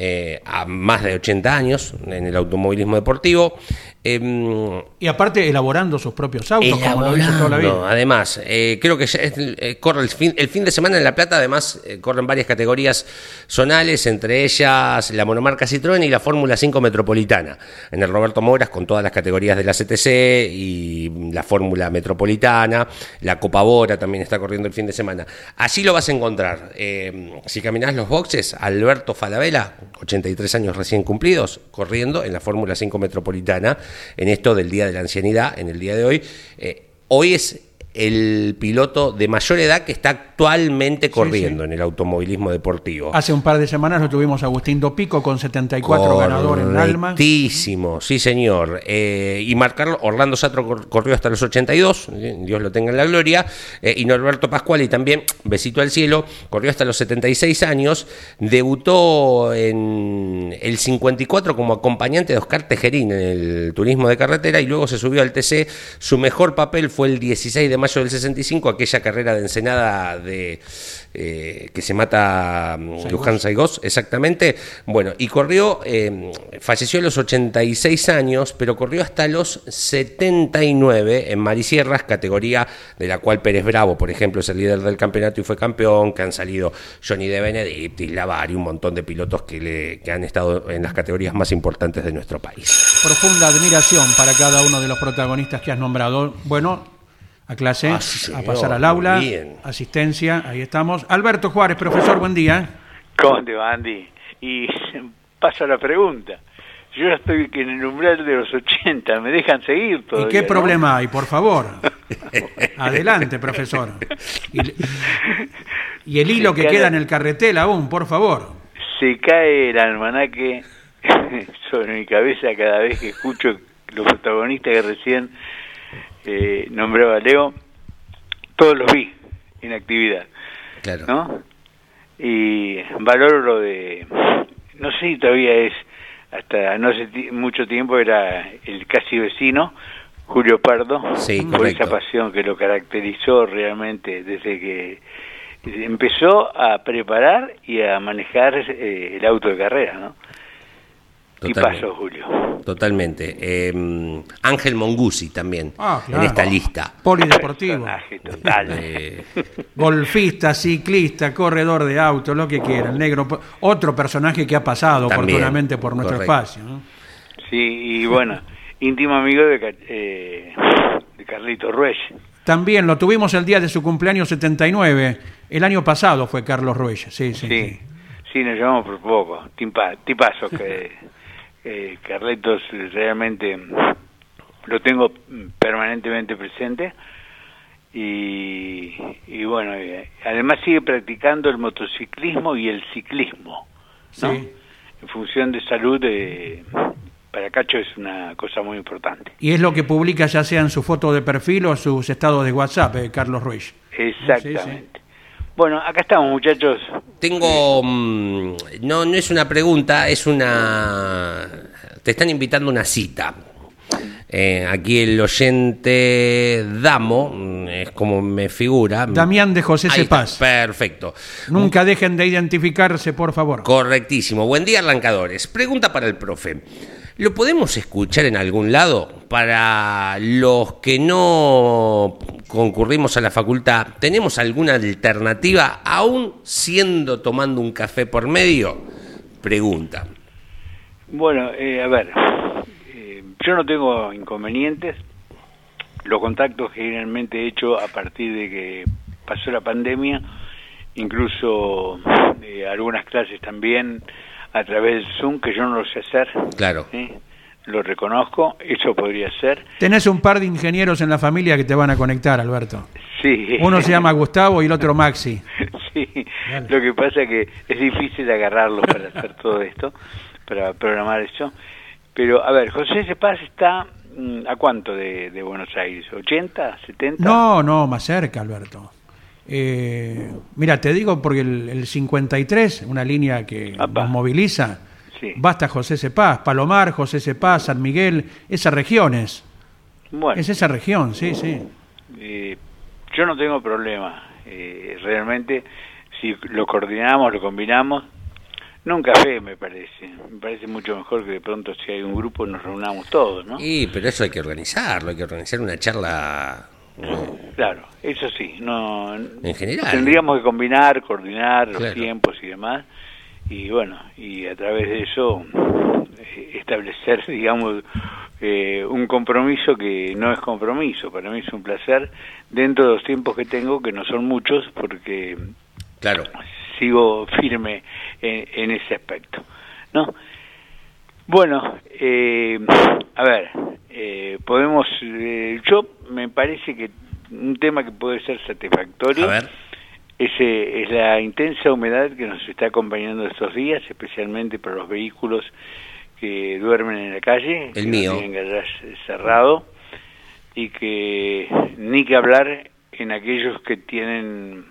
eh, a más de 80 años en el automovilismo deportivo. Em, Y aparte elaborando sus propios autos, como lo hizo toda la vida. Además, eh, creo que ya es- eh, corre el fin, el fin de semana en La Plata, además corren varias categorías zonales, entre ellas la monomarca Citroën y la Fórmula 5 Metropolitana. En el Roberto Moras con todas las categorías de la CTC y la Fórmula Metropolitana, la Copa Bora también está corriendo el fin de semana. Allí lo vas a encontrar. Si caminás los boxes, Alberto Falabella, 83 años recién cumplidos, corriendo en la Fórmula 5 Metropolitana, en esto del Día de la Ancianidad, en el día de hoy. Eh, hoy es el piloto de mayor edad que está actualmente corriendo en el automovilismo deportivo. Hace un par de semanas lo tuvimos a Agustín Dopico con 74 ganadores en Alma. Correctísimo, sí señor. Eh, y Marcar Orlando Satro cor- corrió hasta los 82, eh, Dios lo tenga en la gloria. Eh, y Norberto Pascual y también, besito al cielo, corrió hasta los 76 años. Debutó en el 54 como acompañante de Oscar Tejerín en el turismo de carretera y luego se subió al TC. Su mejor papel fue el 16 de mayo mayo del 65, aquella carrera de Ensenada de eh, que se mata mm, Luján Saigos, exactamente. Bueno, y corrió, eh, falleció a los 86 años, pero corrió hasta los 79 en Marisierras, categoría de la cual Pérez Bravo, por ejemplo, es el líder del campeonato y fue campeón, que han salido Johnny De Benedict, Lavari, un montón de pilotos que, le, que han estado en las categorías más importantes de nuestro país. Profunda admiración para cada uno de los protagonistas que has nombrado. Bueno, a clase, Ah, sí, a pasar al aula, bien. asistencia, ahí estamos. Alberto Juárez, profesor, buen día. ¿Cómo te va, Andy? Y paso a la pregunta. Yo ya estoy en el umbral de los 80, ¿me dejan seguir ¿Y todavía? qué no? problema hay, por favor? *laughs* Adelante, profesor. Y, y el hilo que queda en el carretel aún, por favor. Se cae el almanaque *laughs* sobre mi cabeza cada vez que escucho los protagonistas que recién eh, nombraba Leo. Todos los vi en actividad, Claro. ¿no? Y valoro lo de... No sé si todavía es, hasta no hace mucho tiempo era el casi vecino, Julio Pardo, Sí, por correcto. esa pasión que lo caracterizó realmente desde que empezó a preparar y a manejar eh, el auto de carrera, ¿no? Y Totalmente. pasó Julio. Totalmente. Eh, Ángel Mongusi también Ah, claro. en esta lista. Polideportivo. Personaje total. *laughs* Eh, Golfista, ciclista, corredor de auto, lo que quiera. El negro, otro personaje que ha pasado También, oportunamente por nuestro correcto. espacio. ¿no? Sí, y bueno, íntimo amigo de, eh, de Carlito Ruiz. También lo tuvimos el día de su cumpleaños 79. El año pasado fue Carlos Ruiz. Sí, sí. Sí, sí. sí, nos llevamos por poco. Timpa, tipazo que eh, Carlitos realmente lo tengo permanentemente presente. Y, y bueno, eh, además sigue practicando el motociclismo y el ciclismo. ¿no? Sí. En función de salud, eh, para Cacho es una cosa muy importante. Y es lo que publica ya sea en su foto de perfil o sus estados de WhatsApp, eh, Carlos Ruiz. Exactamente. Bueno, acá estamos, muchachos. Tengo. mm, no, no es una pregunta, es una. Te están invitando a una cita. Eh, aquí el oyente Damo, mm, es como me figura. Damián de José Cepaz. Perfecto. Nunca dejen de identificarse, por favor. Correctísimo. Buen día, arrancadores. Pregunta para el profe. ¿Lo podemos escuchar en algún lado? Para los que no concurrimos a la facultad, ¿tenemos alguna alternativa aún siendo tomando un café por medio? Pregunta. Bueno, eh, a ver, eh, yo no tengo inconvenientes. Los contactos generalmente he hecho a partir de que pasó la pandemia, incluso eh, algunas clases también a través del Zoom, que yo no lo sé hacer. Claro. Lo reconozco, eso podría ser. Tenés un par de ingenieros en la familia que te van a conectar, Alberto. Sí. Uno se llama Gustavo y el otro Maxi. *laughs* Sí, lo que pasa es que es difícil agarrarlos para hacer todo esto, para programar eso. Pero, a ver, José Cepaz está mm, a cuánto de, de Buenos Aires? ¿80? ¿70? No, no, más cerca, Alberto. Eh, mira, te digo porque el, el 53, una línea que nos moviliza, Sí. basta José Cepaz, Palomar, José Cepaz, San Miguel, esas regiones. Bueno, Es esa región, sí, sí. eh, yo no tengo problema. Eh, realmente, si lo coordinamos, lo combinamos, no un café, me parece. Me parece mucho mejor que de pronto, si hay un grupo, nos reunamos todos, ¿no? Y, pero eso hay que organizarlo, hay que organizar una charla Claro, eso sí, no en general. tendríamos que combinar, coordinar los tiempos y demás, y bueno, y a través de eso eh, establecer, *laughs* digamos, eh, un compromiso que no es compromiso, para mí es un placer dentro de los tiempos que tengo, que no son muchos, porque Claro. sigo firme en, en ese aspecto, ¿no? Bueno, eh, a ver, eh, podemos, eh, yo me parece que un tema que puede ser satisfactorio A ver. es, eh, es la intensa humedad que nos está acompañando estos días, especialmente para los vehículos que duermen en la calle, El que no mío. tienen garage cerrado y que ni que hablar en aquellos que tienen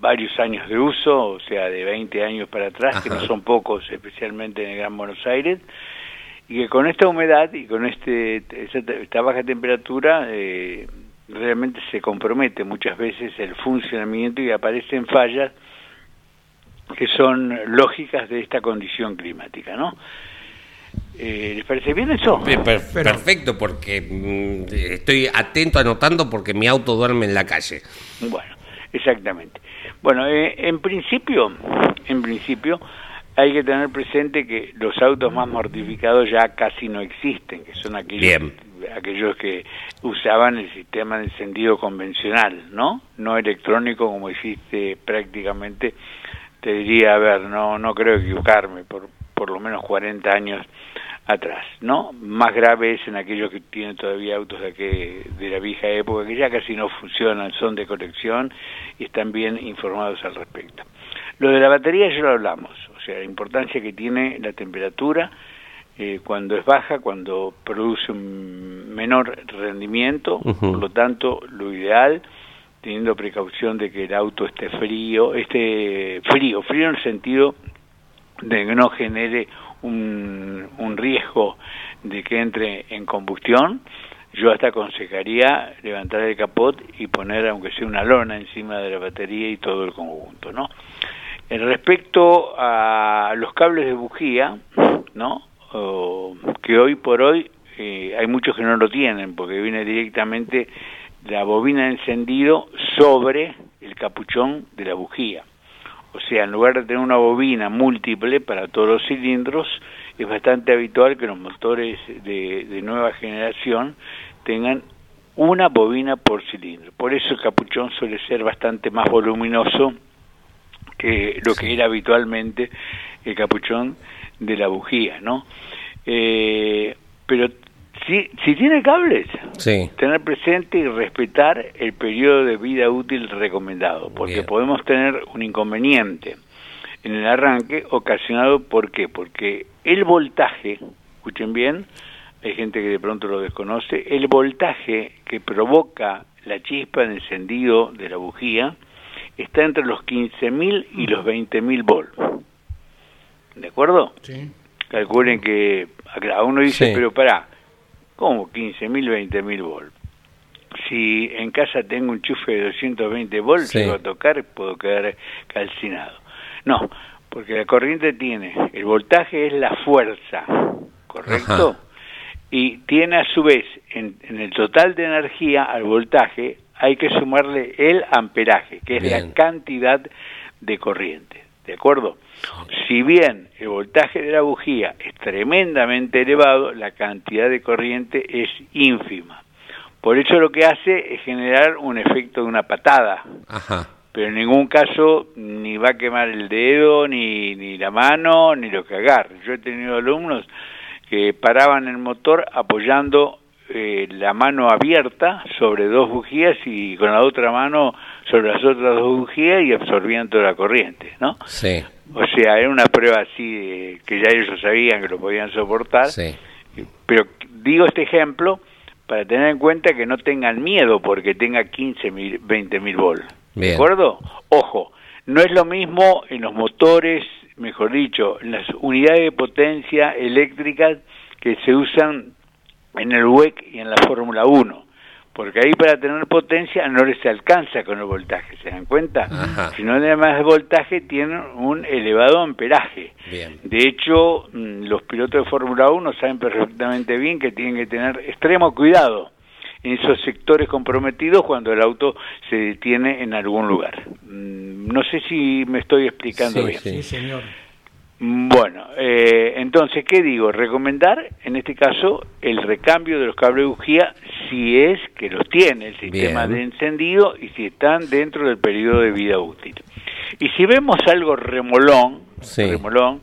varios años de uso, o sea, de 20 años para atrás, que no son pocos, especialmente en el Gran Buenos Aires, y que con esta humedad y con este esta, esta baja temperatura eh, realmente se compromete muchas veces el funcionamiento y aparecen fallas que son lógicas de esta condición climática, ¿no? Eh, ¿Les parece bien eso? perfecto, porque mm, estoy atento anotando porque mi auto duerme en la calle. Bueno, exactamente. Bueno, eh, en principio, en principio hay que tener presente que los autos más mortificados ya casi no existen, que son aquellos, aquellos que usaban el sistema de encendido convencional, ¿no? No electrónico como existe prácticamente, te diría, a ver, no, no creo equivocarme, por, por lo menos 40 años atrás, ¿no? Más grave es en aquellos que tienen todavía autos de, que, de la vieja época, que ya casi no funcionan, son de colección y están bien informados al respecto. Lo de la batería ya lo hablamos, o sea, la importancia que tiene la temperatura eh, cuando es baja, cuando produce un menor rendimiento, por lo tanto, lo ideal, teniendo precaución de que el auto esté frío, esté frío, frío en el sentido de que no genere un, un riesgo de que entre en combustión, yo hasta aconsejaría levantar el capot y poner aunque sea una lona encima de la batería y todo el conjunto, ¿no? Respecto a los cables de bujía, ¿no? que hoy por hoy eh, hay muchos que no lo tienen porque viene directamente la bobina de encendido sobre el capuchón de la bujía. O sea, en lugar de tener una bobina múltiple para todos los cilindros, es bastante habitual que los motores de nueva generación tengan una bobina por cilindro. Por eso el capuchón suele ser bastante más voluminoso que lo que era habitualmente el capuchón de la bujía, ¿no? Eh, pero si, si tiene cables, tener presente y respetar el periodo de vida útil recomendado, porque podemos tener un inconveniente en el arranque ocasionado por qué? Porque el voltaje, escuchen bien, hay gente que de pronto lo desconoce, el voltaje que provoca la chispa de encendido de la bujía está entre los 15.000 y los 20.000 volts. ¿De acuerdo? Sí. Calculen que, a uno dice, pero para ¿cómo 15.000, 20.000 volts? Si en casa tengo un chufe de 220 volts, sí. a tocar, puedo quedar calcinado. No, porque la corriente tiene, el voltaje es la fuerza, ¿correcto? Y tiene a su vez, en, el total de energía al voltaje, hay que sumarle el amperaje, que es la cantidad de corriente. ¿De acuerdo? Si bien el voltaje de la bujía es tremendamente elevado, la cantidad de corriente es ínfima. Por eso lo que hace es generar un efecto de una patada. Pero en ningún caso ni va a quemar el dedo, ni, ni la mano, ni lo que agarre. Yo he tenido alumnos que paraban el motor apoyando eh, la mano abierta sobre dos bujías y con la otra mano sobre las otras dos bujías y absorbían toda la corriente, ¿no? Sí. O sea, era una prueba así que ya ellos sabían que lo podían soportar. Sí. Pero digo este ejemplo para tener en cuenta que no tengan miedo porque tenga 15 mil, 20 mil volts. ¿De acuerdo? Ojo, no es lo mismo en los motores, mejor dicho, en las unidades de potencia eléctricas que se usan en el WEC y en la Fórmula 1, porque ahí para tener potencia no les alcanza con el voltaje, ¿se dan cuenta? Si no tienen más voltaje tienen un elevado amperaje. De hecho, mm, los pilotos de Fórmula 1 saben perfectamente bien que tienen que tener extremo cuidado en esos sectores comprometidos cuando el auto se detiene en algún lugar. Mm, no sé si me estoy explicando bien. Sí, señor. Bueno, eh, entonces, ¿qué digo? Recomendar, en este caso, el recambio de los cables de bujía si es que los tiene el sistema de encendido y si están dentro del periodo de vida útil. Y si vemos algo remolón, remolón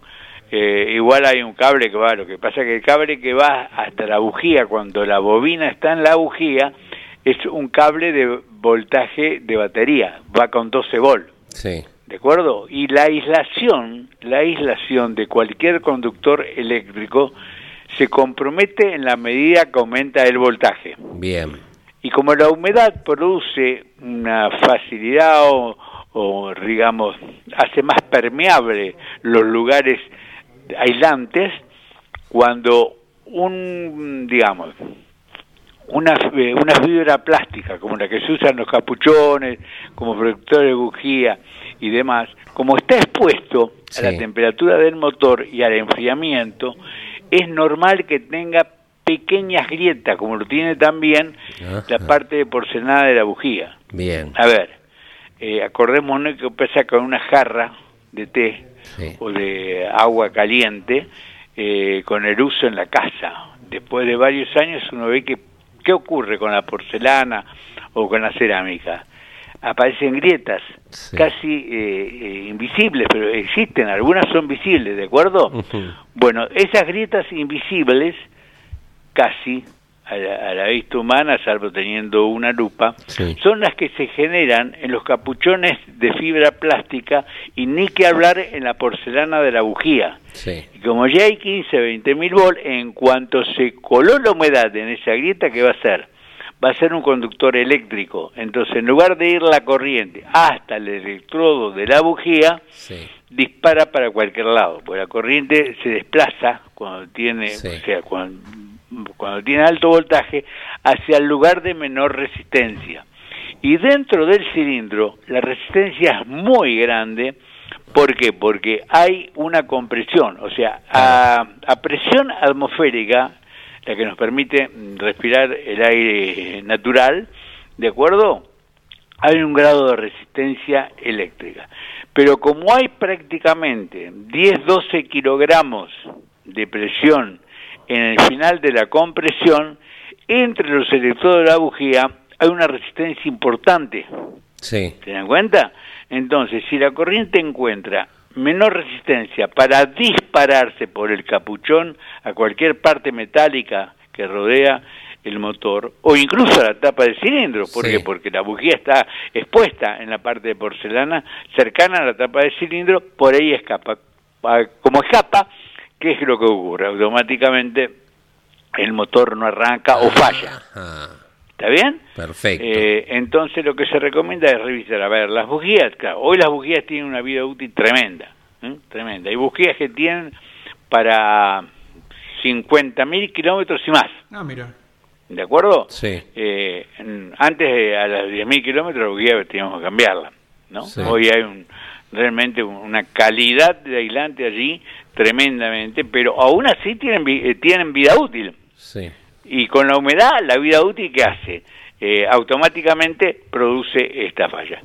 eh, igual hay un cable que va, lo que pasa es que el cable que va hasta la bujía, cuando la bobina está en la bujía, es un cable de voltaje de batería, va con 12 volts. Sí. ¿De acuerdo? Y la aislación, la aislación de cualquier conductor eléctrico se compromete en la medida que aumenta el voltaje. Bien. Y como la humedad produce una facilidad o, o digamos, hace más permeable los lugares aislantes, cuando un, digamos, una, eh, una fibra plástica, como la que se usa en los capuchones, como protector de bujía y demás, como está expuesto a la temperatura del motor y al enfriamiento, es normal que tenga pequeñas grietas, como lo tiene también Ajá. la parte de porcelana de la bujía. Bien. A ver, eh, acordémonos que pasa con una jarra de té Sí. o de agua caliente eh, con el uso en la casa. Después de varios años uno ve que qué ocurre con la porcelana o con la cerámica. Aparecen grietas Sí. casi eh, eh, invisibles, pero existen, algunas son visibles, ¿de acuerdo? Bueno, esas grietas invisibles, casi a la, a la vista humana, salvo teniendo una lupa, Sí. son las que se generan en los capuchones de fibra plástica y ni que hablar en la porcelana de la bujía. Sí. Y como ya hay 15, 20 mil volt, en cuanto se coló la humedad en esa grieta, ¿qué va a hacer? Va a ser un conductor eléctrico. Entonces, en lugar de ir la corriente hasta el electrodo de la bujía, Sí. dispara para cualquier lado, porque la corriente se desplaza cuando tiene, Sí. o sea, cuando, cuando tiene alto voltaje hacia el lugar de menor resistencia. Y dentro del cilindro la resistencia es muy grande, ¿por qué? Porque hay una compresión, o sea, a, a presión atmosférica, la que nos permite respirar el aire natural, ¿de acuerdo? hay un grado de resistencia eléctrica. Pero como hay prácticamente 10-12 kilogramos de presión en el final de la compresión, entre los electrodos de la bujía hay una resistencia importante. Sí. ¿Se dan cuenta? Entonces, si la corriente encuentra menor resistencia para dispararse por el capuchón a cualquier parte metálica que rodea el motor o incluso a la tapa del cilindro, ¿por Sí. qué? Porque la bujía está expuesta en la parte de porcelana cercana a la tapa del cilindro, por ahí escapa. Ah, Como escapa, ¿qué es lo que ocurre? Automáticamente el motor no arranca o falla. ¿Está bien? Perfecto. Eh, entonces lo que se recomienda es revisar, a ver, las bujías, claro, hoy las bujías tienen una vida útil tremenda, ¿eh? tremenda. Hay bujías que tienen para 50.000 kilómetros y más, Ah, mira. ¿de acuerdo? Sí. Eh, en- antes de a las 10.000 kilómetros la bujía teníamos que cambiarla, ¿no? Sí. Hoy hay un, realmente un- una calidad de aislante allí tremendamente, pero aún así tienen, vi- eh, tienen vida útil Sí. Y con la humedad la vida útil que hace Eh, automáticamente produce esta falla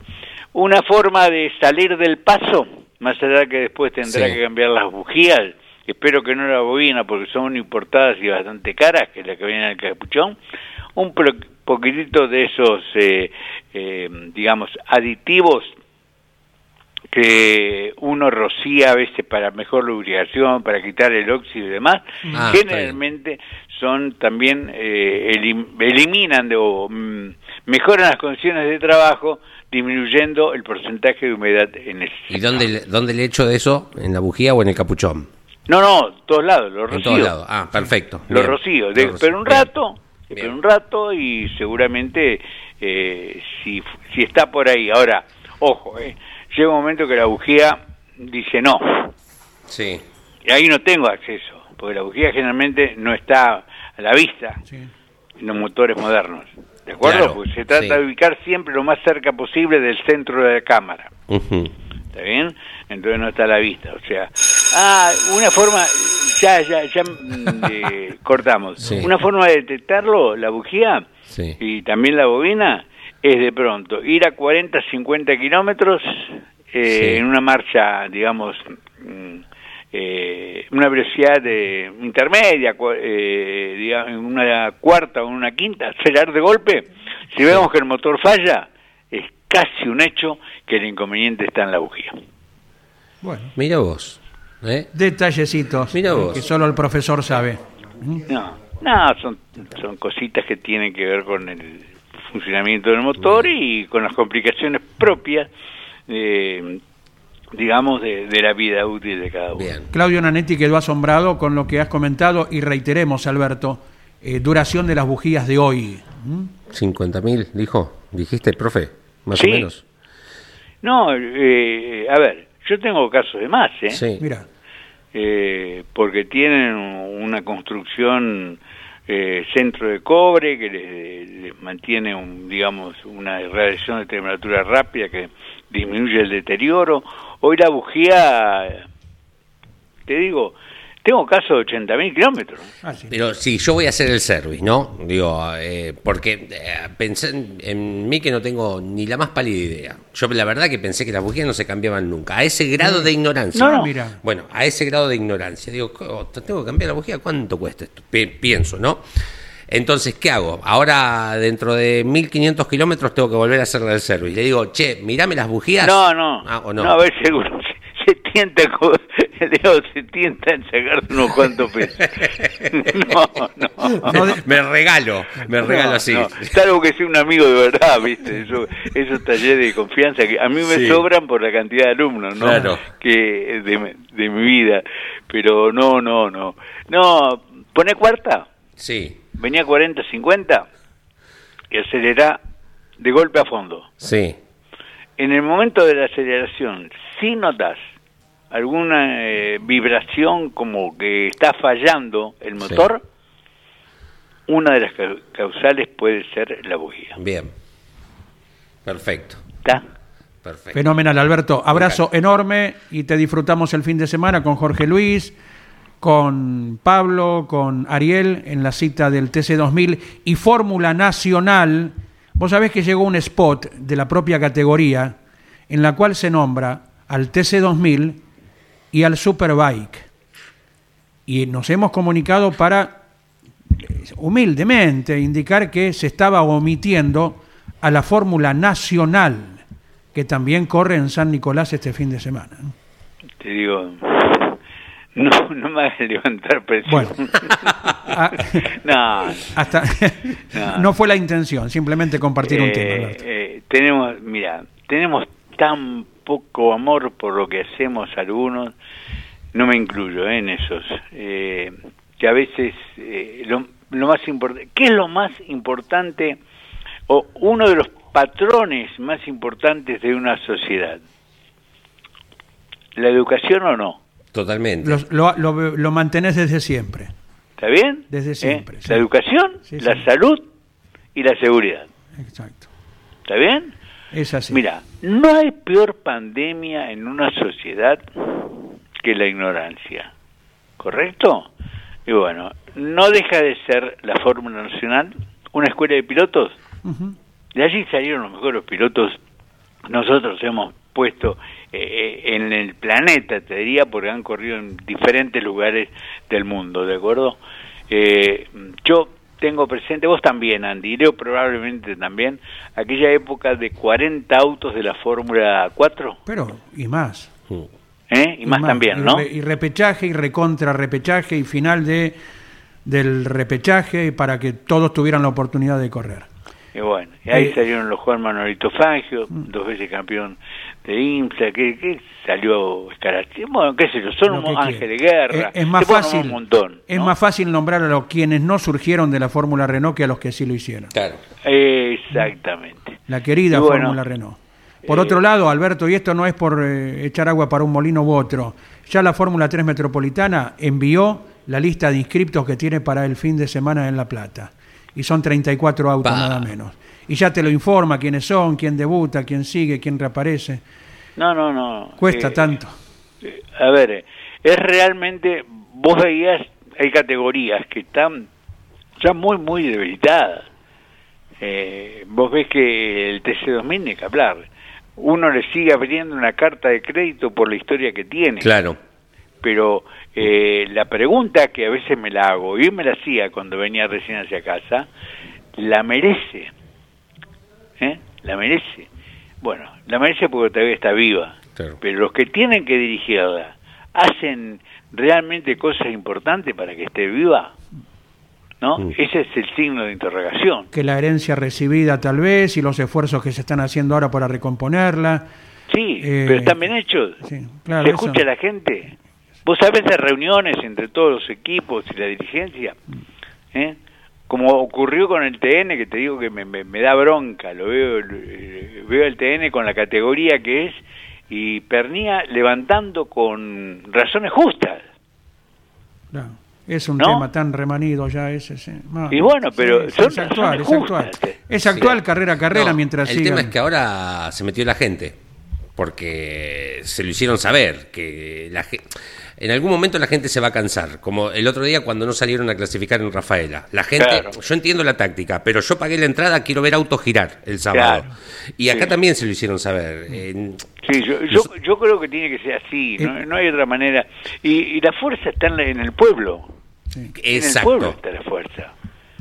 una forma de salir del paso más allá que después tendrá Sí. que cambiar las bujías espero que no la bobina porque son importadas y bastante caras que es la que viene en el capuchón un poquitito de esos eh, eh, digamos aditivos que uno rocía a veces para mejor lubricación, para quitar el óxido y demás, Ah, está generalmente son también eh, elim- eliminan de- o mm, mejoran las condiciones de trabajo disminuyendo el porcentaje de humedad en ese ¿Y dónde, le- dónde le echo de eso? ¿En la bujía o en el capuchón? No, no, todos lados, lo rocío. En todos lados. Ah, perfecto. Lo Bien. rocío, Lo de- rocío. pero un rato, pero un rato y seguramente eh, si, si está por ahí. Ahora, ojo, eh, llega un momento que la bujía dice no, Sí. y ahí no tengo acceso, porque la bujía generalmente no está a la vista Sí. en los motores modernos. ¿De acuerdo? Claro, Porque se trata sí. de ubicar siempre lo más cerca posible del centro de la cámara. ¿Está bien? Entonces no está a la vista. O sea, ah, una forma, ya, ya, ya mm, eh, *laughs* cortamos. Sí. Una forma de detectarlo, la bujía Sí. y también la bobina, es de pronto ir a 40, 50 kilómetros eh, Sí. en una marcha, digamos, mm, eh, una velocidad de intermedia, eh, digamos, en una cuarta o en una quinta, acelerar de golpe. Si vemos que el motor falla, es casi un hecho que el inconveniente está en la bujía. Bueno, Mira vos. ¿eh? detallecitos Mira vos. que solo el profesor sabe. No, no, son, son cositas que tienen que ver con el funcionamiento del motor y con las complicaciones propias, eh, digamos, de, de la vida útil de cada uno. Bien. Claudio Nanetti quedó asombrado con lo que has comentado y reiteremos, Alberto, eh, duración de las bujías de hoy. ¿Mm? 50.000, dijo. Dijiste, profe. Más Sí. o menos. No, eh, a ver, yo tengo casos de más, ¿eh? Sí. Mira, Eh, porque tienen una construcción eh, centro de cobre que les, les mantiene, un, digamos, una radiación de temperatura rápida que disminuye el deterioro. Hoy la bujía, te digo, tengo caso de 80.000 kilómetros. Ah, sí. Pero sí, yo voy a hacer el service, ¿no? Digo, eh, porque eh, pensé en, en mí que no tengo ni la más pálida idea. Yo la verdad que pensé que las bujías no se cambiaban nunca. A ese grado de ignorancia. No, no. Mira. Bueno, a ese grado de ignorancia. Digo, ¿tengo que cambiar la bujía? ¿Cuánto cuesta esto? Pi- pienso, ¿no? Entonces, ¿qué hago? Ahora, dentro de 1500 kilómetros, tengo que volver a hacerle el service. Le digo, che, mirame las bujías. No, no, Ah, ¿o no? a ver, seguro, se, se tienta, *laughs* se tienta en sacarte unos cuantos pesos. *laughs* No, no. Me regalo, me regalo No, así. no. Salvo que sea un amigo de verdad, ¿viste? Eso, esos talleres de confianza que a mí me Sí. sobran por la cantidad de alumnos, ¿no? Claro. Que de, de mi vida. Pero no, no, no. No, pone cuarta, Sí, venía 40, 50 y acelera de golpe a fondo. sí. En el momento de la aceleración, si notas alguna eh, vibración como que está fallando el motor, una de las ca- causales puede ser la bujía. Bien. Perfecto, ¿Está? perfecto. Fenomenal, Alberto. Abrazo enorme y te disfrutamos el fin de semana con Jorge Luis, con Pablo, con Ariel en la cita del TC2000 y Fórmula Nacional. Vos sabés que llegó un spot de la propia categoría en la cual se nombra al TC2000 y al Superbike. Y nos hemos comunicado para eh, humildemente indicar que se estaba omitiendo a la Fórmula Nacional, que también corre en San Nicolás este fin de semana. Te digo, no, no me hagas levantar presión. Bueno. *laughs* Ah, no, Hasta No. *laughs* no fue la intención, simplemente compartir un eh, tema. Alberto. eh, tenemos, mira, tenemos tan poco amor por lo que hacemos algunos, no me incluyo eh, en esos, eh, que a veces eh, lo, lo más importante, ¿qué es lo más importante o uno de los patrones más importantes de una sociedad? ¿La educación o no? Totalmente. Lo, lo, lo- lo mantenés desde siempre. ¿Está bien? Desde ¿Eh? siempre, sí. La educación, Sí, la salud y la seguridad. Exacto. ¿Está bien? Es así. Mira, no hay peor pandemia en una sociedad que la ignorancia. ¿Correcto? Y bueno, no deja de ser la Fórmula Nacional una escuela de pilotos. De allí salieron los mejores pilotos. Nosotros hemos puesto eh, en el planeta, te diría, porque han corrido en diferentes lugares del mundo, ¿de acuerdo? Eh, yo tengo presente, vos también, Andy, Leo probablemente también, aquella época de 40 autos de la Fórmula 4, Pero, y más. ¿eh? y, más, también, y ¿no? y repechaje, y recontra repechaje, y final de del repechaje para que todos tuvieran la oportunidad de correr. Y bueno, y ahí Eh, salieron los Juan Manolito Fangio, dos veces campeón de IMSA, que, que salió Escaracci, bueno, qué sé yo, son que unos ángeles guerra, Es, es más fácil, un montón, es ¿no? más fácil nombrar a los quienes no surgieron de la Fórmula Renault que a los que sí lo hicieron. Claro. Exactamente. La querida bueno, Fórmula Renault. Por eh, otro lado, Alberto, y esto no es por eh, echar agua para un molino u otro, ya la Fórmula 3 Metropolitana envió la lista de inscriptos que tiene para el fin de semana en La Plata. Y son 34 autos Pa. nada menos. Y ya te lo informa quiénes son, quién debuta, quién sigue, quién reaparece. No, no, no. Cuesta eh, tanto. eh, A ver, eh, es realmente, vos veías, hay categorías que están ya muy, muy debilitadas. Eh, vos ves que el TC2000 ni que hablar. Uno le sigue abriendo una carta de crédito por la historia que tiene. Claro. Pero eh, la pregunta que a veces me la hago, y me la hacía cuando venía recién hacia casa, ¿la merece? ¿Eh? ¿La merece? Bueno, la merece porque todavía está viva, Claro. pero los que tienen que dirigirla, ¿hacen realmente cosas importantes para que esté viva? ¿No? Mm. Ese es el signo de interrogación. Que la herencia recibida tal vez y los esfuerzos que se están haciendo ahora para recomponerla. Sí, Eh, pero están bien hechos. sí, claro, ¿Se eso. escucha a la gente? ¿Vos sabés de reuniones entre todos los equipos y la dirigencia? ¿Eh? Como ocurrió con el TN, que te digo que me, me- me da bronca, lo veo, eh, veo el TN con la categoría que es y Pernía levantando con razones justas. Es un ¿No? tema tan remanido ya ese. sí. No, Y bueno, pero son- es actual, es actual. justas. Es actual Sí. carrera a carrera No, mientras El sigan. tema es que ahora se metió la gente, porque se lo hicieron saber, que la en algún momento la gente se va a cansar, como el otro día cuando no salieron a clasificar en Rafaela. La gente, Claro. yo entiendo la táctica, pero yo pagué la entrada, quiero ver autos girar el sábado. Claro. Y acá Sí. también se lo hicieron saber. Sí, yo, yo, yo creo que tiene que ser así, no, Eh. no hay otra manera. Y, y la fuerza está en, la- en el pueblo. En el pueblo exacto. está la fuerza.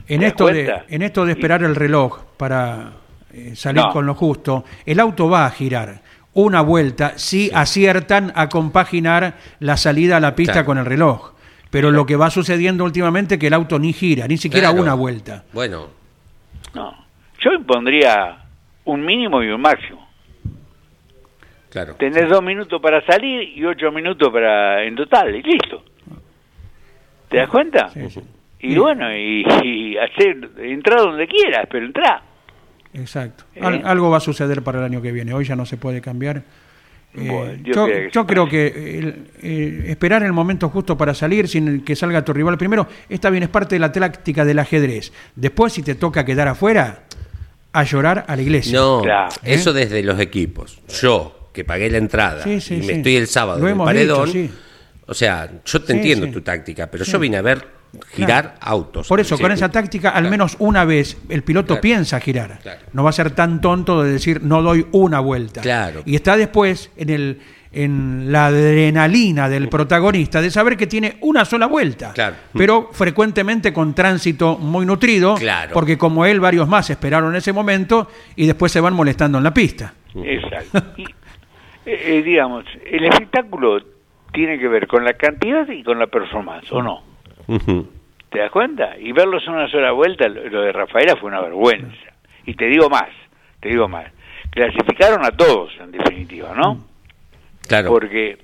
En ¿Te das esto, de, en esto de esperar el reloj para eh, salir No. con lo justo, el auto va a girar una vuelta si aciertan a compaginar la salida a la pista Claro. con el reloj. Pero lo que va sucediendo últimamente es que el auto ni gira, ni siquiera Claro. una vuelta. Bueno, No. Yo impondría un mínimo y un máximo. claro. Tenés dos minutos para salir y ocho minutos para en total, y listo. ¿Te das cuenta? Sí, sí. Y bueno, y, y hacer, entrar donde quieras, pero entra. Exacto. Eh. Al- algo va a suceder para el año que viene. Hoy ya no se puede cambiar. Eh, Bueno, yo yo creo que el- eh, esperar el momento justo para salir sin que salga tu rival primero, está bien, es parte de la táctica del ajedrez. Después, si te toca quedar afuera, a llorar a la iglesia. No, Claro. eso desde los equipos. Yo, que pagué la entrada Sí, sí, y me sí. estoy el sábado Lo en el paredón. dicho, sí. O sea, yo te Sí, entiendo sí. tu táctica, pero Sí. yo vine a ver girar Claro. autos. Por eso, con esa táctica, al Claro. menos una vez el piloto Claro. piensa girar. Claro. No va a ser tan tonto de decir no doy una vuelta. Claro. Y está después en el en la adrenalina del protagonista de saber que tiene una sola vuelta. Claro. Pero frecuentemente con tránsito muy nutrido, Claro. porque como él varios más esperaron ese momento y después se van molestando en la pista. Exacto. Y, eh, eh, digamos, el espectáculo tiene que ver con la cantidad y con la performance, ¿o no? ¿Te das cuenta? Y verlos en una sola vuelta, lo lo de Rafaela fue una vergüenza. Y te digo más, te digo más. Clasificaron a todos, en definitiva, ¿no? Claro. Porque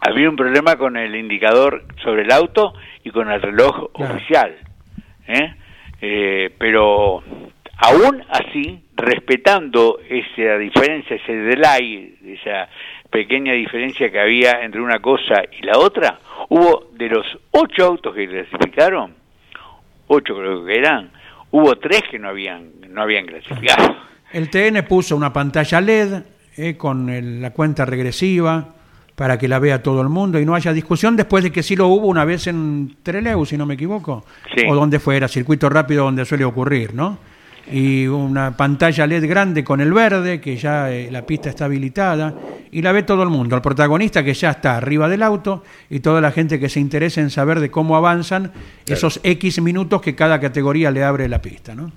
había un problema con el indicador sobre el auto y con el reloj Claro. oficial. ¿eh? Eh, pero aún así, respetando esa diferencia, ese delay, esa pequeña diferencia que había entre una cosa y la otra, hubo de los ocho autos que clasificaron, ocho creo que eran, hubo tres que no habían, no habían clasificado. *laughs* El TN puso una pantalla LED eh, con el- la cuenta regresiva para que la vea todo el mundo y no haya discusión después de que sí lo hubo una vez en Treleu, si no me equivoco, Sí. o donde fuera, circuito rápido donde suele ocurrir, ¿no? Y una pantalla LED grande con el verde, que ya eh, la pista está habilitada, y la ve todo el mundo, el protagonista que ya está arriba del auto y toda la gente que se interesa en saber de cómo avanzan esos X minutos que cada categoría le abre la pista, ¿no?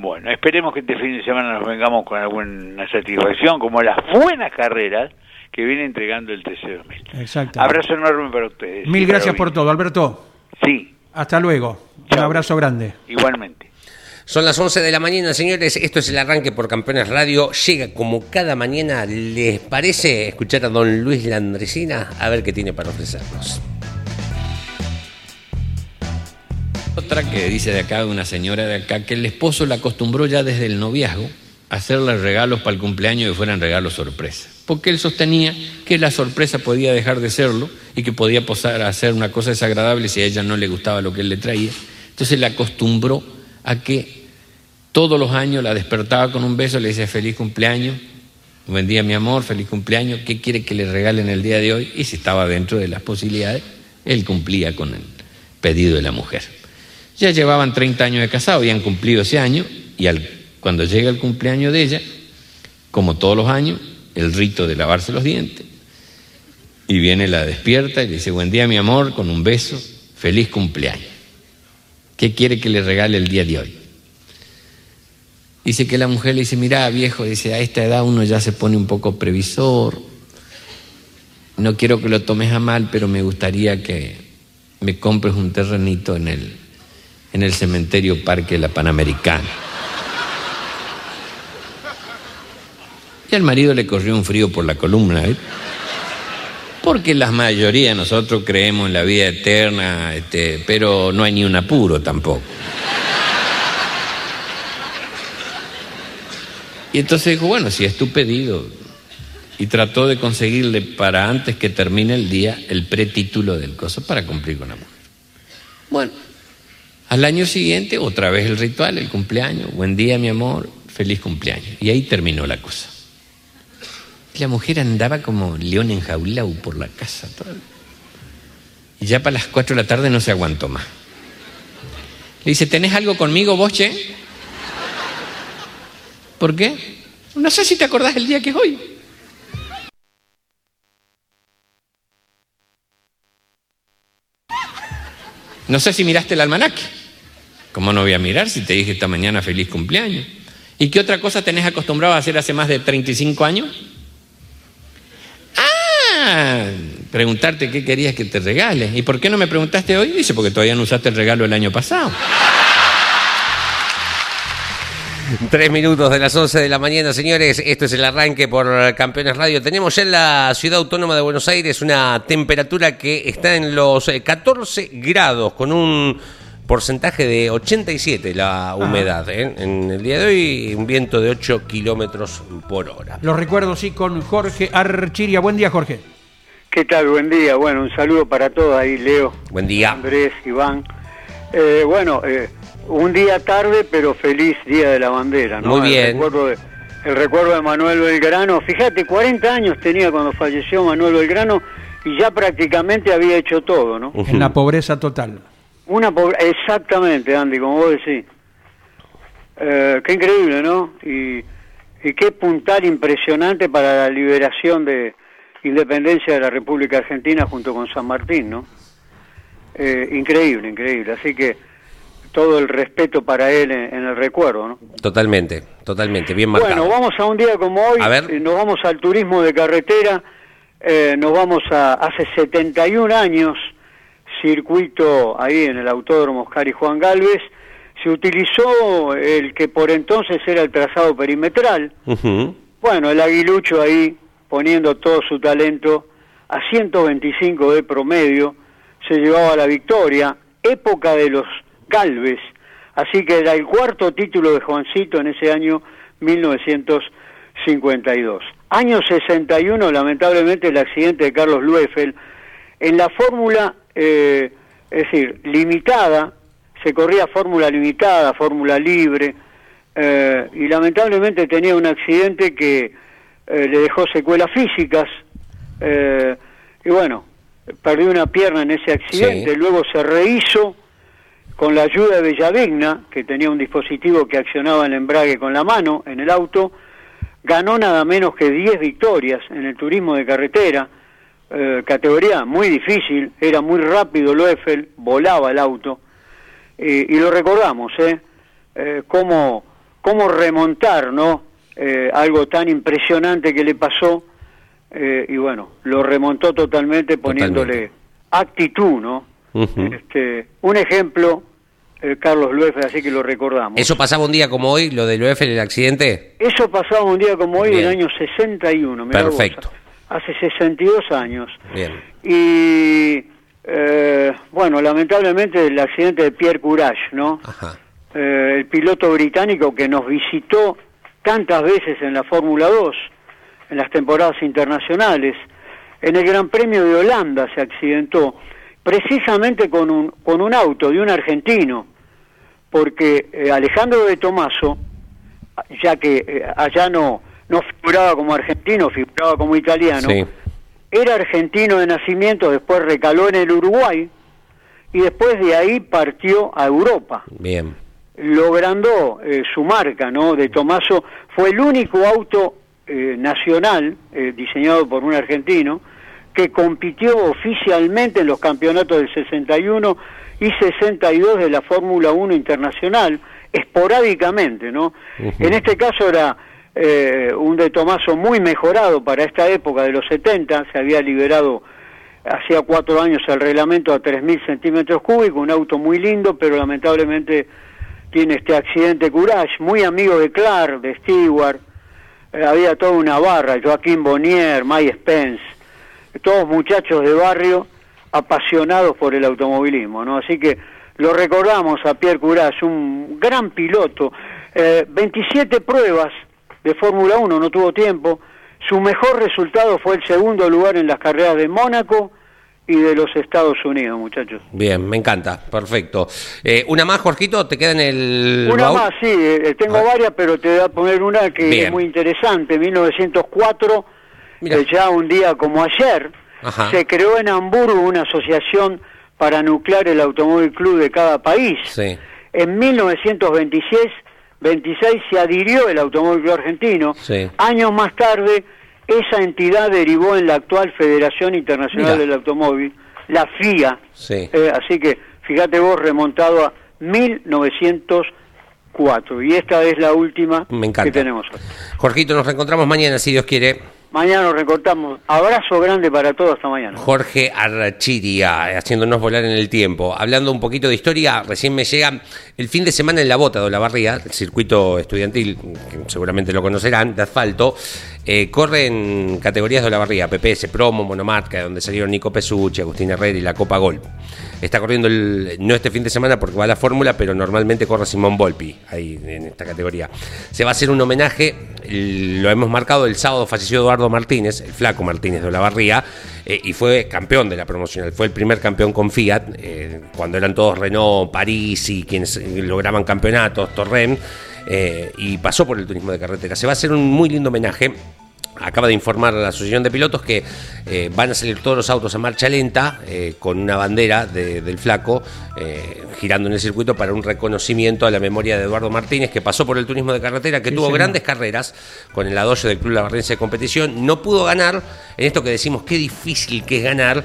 Bueno, esperemos que este fin de semana nos vengamos con alguna satisfacción, como las buenas carreras que viene entregando el TC2000. Exacto. Abrazo enorme para ustedes. Mil gracias por todo, Alberto. Sí, Hasta luego. Un abrazo grande. igualmente. Son las 11 de la mañana, señores. Esto es el arranque por Campeones Radio. Llega como cada mañana. ¿Les parece escuchar a don Luis Landresina? A ver qué tiene para ofrecernos. Otra que dice de acá, una señora de acá, que el esposo la acostumbró ya desde el noviazgo a hacerle regalos para el cumpleaños que fueran regalos sorpresa. Porque él sostenía que la sorpresa podía dejar de serlo y que podía pasar a ser una cosa desagradable si a ella no le gustaba lo que él le traía. Entonces la acostumbró a que todos los años la despertaba con un beso, le decía feliz cumpleaños, buen día mi amor, feliz cumpleaños, ¿qué quiere que le regalen el día de hoy? Y si estaba dentro de las posibilidades, él cumplía con el pedido de la mujer. Ya llevaban 30 años de casado, habían cumplido ese año, y al- cuando llega el cumpleaños de ella, como todos los años, el rito de lavarse los dientes, y viene la despierta y le dice, buen día mi amor, con un beso, feliz cumpleaños. ¿Qué quiere que le regale el día de hoy? Dice que la mujer le dice, mira viejo, dice, a esta edad uno ya se pone un poco previsor, no quiero que lo tomes a mal, pero me gustaría que me compres un terrenito en el, en el cementerio Parque La Panamericana. Y al marido le corrió un frío por la columna, ¿eh? Porque la mayoría de nosotros creemos en la vida eterna, este, pero no hay ni un apuro tampoco. Y entonces dijo, bueno, si es tu pedido, y trató de conseguirle para antes que termine el día el pretítulo del coso para cumplir con la mujer. Bueno, al año siguiente, otra vez el ritual, el cumpleaños. Buen día, mi amor, feliz cumpleaños. Y ahí terminó la cosa. La mujer andaba como león enjaulado por la casa. Y ya para las cuatro de la tarde no se aguantó más. Le dice, ¿tenés algo conmigo vos, che? ¿Por qué? No sé si te acordás el día que es hoy. No sé si miraste el almanaque. ¿Cómo no voy a mirar si te dije esta mañana feliz cumpleaños? ¿Y qué otra cosa tenés acostumbrado a hacer hace más de 35 años? Preguntarte qué querías que te regale. ¿Y por qué no me preguntaste hoy? Dice, porque todavía no usaste el regalo el año pasado. Tres minutos de las 11 de la mañana, señores. Esto es el arranque por Campeones Radio. Tenemos ya en la ciudad autónoma de Buenos Aires una temperatura que está en los 14 eh, grados, con un porcentaje de 87 la humedad. ¿eh? En el día de hoy, un viento de 8 kilómetros por hora. Lo recuerdo, sí, con Jorge Archiria. Buen día, Jorge. ¿Qué tal? Buen día. Bueno, un saludo para todos ahí, Leo. Buen día. Andrés, Iván. Eh, bueno, eh, un día tarde, pero feliz Día de la Bandera, ¿no? Muy bien. El recuerdo de, el recuerdo de Manuel Belgrano. Fíjate, 40 años tenía cuando falleció Manuel Belgrano y ya prácticamente había hecho todo, ¿no? En la pobreza total. Una pobre... Exactamente, Andy, como vos decís. Eh, qué increíble, ¿no? Y, y qué puntal impresionante para la liberación de independencia de la República Argentina junto con San Martín, ¿no? Eh, increíble, increíble. Así que todo el respeto para él en, en el recuerdo, ¿no? Totalmente, totalmente, bien marcado. Bueno, vamos a un día como hoy, A ver. eh, nos vamos al turismo de carretera, eh, nos vamos a hace 71 años, circuito ahí en el Autódromo Oscar y Juan Galvez, se utilizó el que por entonces era el trazado perimetral, bueno, el aguilucho ahí poniendo todo su talento a 125 de promedio, se llevaba la victoria, época de los Galvez, así que era el cuarto título de Juancito en ese año 1952. Año 61, lamentablemente, el accidente de Carlos Lueffel. En la fórmula, eh, es decir, limitada, se corría fórmula limitada, fórmula libre, eh, y lamentablemente tenía un accidente que eh, le dejó secuelas físicas, eh, y bueno, perdió una pierna en ese accidente, Sí. luego se rehizo con la ayuda de Bellavigna, que tenía un dispositivo que accionaba el embrague con la mano en el auto, ganó nada menos que 10 victorias en el turismo de carretera, eh, categoría muy difícil, era muy rápido Loeffel, volaba el auto, y lo recordamos, ¿eh? Eh, cómo, cómo remontar, ¿no? Eh, algo tan impresionante que le pasó, eh, y bueno, lo remontó totalmente poniéndole Totalmente. actitud, ¿no? Este, un ejemplo, eh, Carlos Lueffel, así que lo recordamos. ¿Eso pasaba un día como hoy, lo del UEF, el accidente? Eso pasaba un día como hoy, Bien. en el año 61. mirá vos, Perfecto. hace 62 años. Bien. Y, eh, bueno, lamentablemente el accidente de Pierre Courage, ¿no? Ajá. El piloto británico que nos visitó tantas veces en la Fórmula 2, en las temporadas internacionales. En el Gran Premio de Holanda se accidentó, precisamente con un, con un auto de un argentino, porque eh, Alejandro de Tomaso, ya que eh, allá no, no figuraba como argentino, figuraba como italiano, Sí. era argentino de nacimiento, después recaló en el Uruguay y después de ahí partió a Europa Bien. Logrando eh, su marca, ¿no? De Tomaso fue el único auto eh, nacional eh, diseñado por un argentino que compitió oficialmente en los campeonatos del 61 y 62 de la Fórmula 1 internacional, esporádicamente, ¿no? En este caso era eh, un de Tomaso muy mejorado para esta época de los 70, se había liberado hacía cuatro años el reglamento a 3.000 centímetros cúbicos, un auto muy lindo, pero lamentablemente tiene este accidente. Courage, muy amigo de Clark, de Stewart, eh, había toda una barra, Joaquín Bonnier, Mike Spence, todos muchachos de barrio apasionados por el automovilismo, ¿no? Así que lo recordamos a Pierre Courage, un gran piloto, eh, 27 pruebas de Fórmula 1, no tuvo tiempo, su mejor resultado fue el segundo lugar en las carreras de Mónaco y de los Estados Unidos, muchachos. Bien, me encanta, perfecto. Eh, ¿Una más, Jorgito? ¿Te queda en el Una baúl? más, sí, eh, tengo Ah. varias, pero te voy a poner una que Bien. es muy interesante. 1904, Mira. eh, ya un día como ayer, Ajá. se creó en Hamburgo una asociación para nuclear el Automóvil Club de cada país. Sí. En 1926 26 se adhirió el Automóvil Club Argentino. Sí. Años más tarde, esa entidad derivó en la actual Federación Internacional Mira. del Automóvil, la FIA. Sí. Eh, así que, fíjate vos, remontado a 1904. Y esta es la última Me que tenemos hoy. Jorgito, nos reencontramos mañana, si Dios quiere. Mañana nos recortamos. Abrazo grande para todos hasta mañana. Jorge Archiria, haciéndonos volar en el tiempo. Hablando un poquito de historia, recién me llega el fin de semana en la Bota de Olavarría, el circuito estudiantil, que seguramente lo conocerán, de asfalto. eh, corre en categorías de Olavarría, PPS, Promo, Monomarca, donde salieron Nico Pesucci, Agustín Herrera y la Copa Gol. Está corriendo el, no este fin de semana porque va a la fórmula, pero normalmente corre Simón Volpi ahí en esta categoría. Se va a hacer un homenaje, lo hemos marcado el sábado, falleció Eduardo Martínez, el flaco Martínez de Olavarría, eh, y fue campeón de la promocional, fue el primer campeón con Fiat, eh, cuando eran todos Renault, París y quienes lograban campeonatos, Torrent, eh, y pasó por el turismo de carretera. Se va a hacer un muy lindo homenaje. Acaba de informar a la Asociación de Pilotos que eh, van a salir todos los autos a marcha lenta eh, con una bandera de- del flaco eh, girando en el circuito para un reconocimiento a la memoria de Eduardo Martínez que pasó por el turismo de carretera, que Sí, tuvo señor. grandes carreras con el adoyo del Club Lavarrense de Competición. No pudo ganar en esto que decimos qué difícil que es ganar,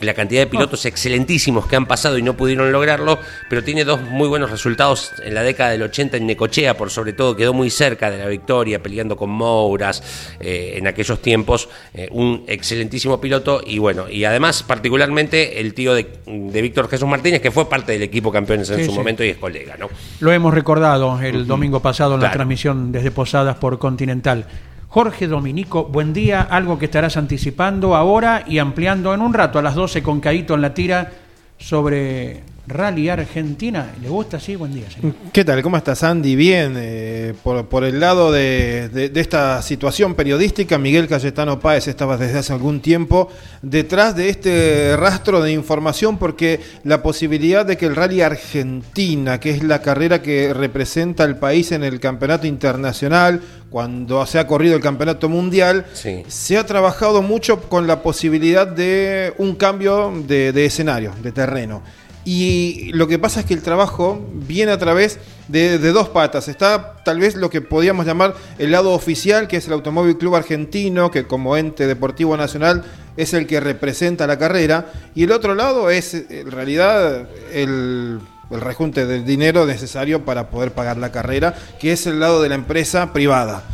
la cantidad de pilotos excelentísimos que han pasado y no pudieron lograrlo, pero tiene dos muy buenos resultados en la década del 80 en Necochea, por sobre todo quedó muy cerca de la victoria, peleando con Mouras eh, en aquellos tiempos, eh, un excelentísimo piloto y bueno, y además particularmente el tío de, de Víctor Jesús Martínez, que fue parte del equipo campeones en Sí, su sí. momento y es colega, ¿no? Lo hemos recordado el domingo pasado en la transmisión desde Posadas por Continental. Jorge Dominico, buen día. Algo que estarás anticipando ahora y ampliando en un rato a las 12 con Caíto en la tira sobre Rally Argentina. ¿Le gusta? Sí, buen día. señor. ¿Qué tal? ¿Cómo estás, Andy? Bien, eh, por, por el lado de, de- de esta situación periodística, Miguel Cayetano Páez estaba desde hace algún tiempo detrás de este rastro de información porque la posibilidad de que el Rally Argentina, que es la carrera que representa al país en el campeonato internacional, cuando se ha corrido el campeonato mundial, Sí. se ha trabajado mucho con la posibilidad de un cambio de, de escenario, de terreno. Y lo que pasa es que el trabajo viene a través de, dos patas. Está tal vez lo que podríamos llamar el lado oficial, que es el Automóvil Club Argentino, que como ente deportivo nacional es el que representa la carrera. Y el otro lado es en realidad el, el rejunte del dinero necesario para poder pagar la carrera, que es el lado de la empresa privada.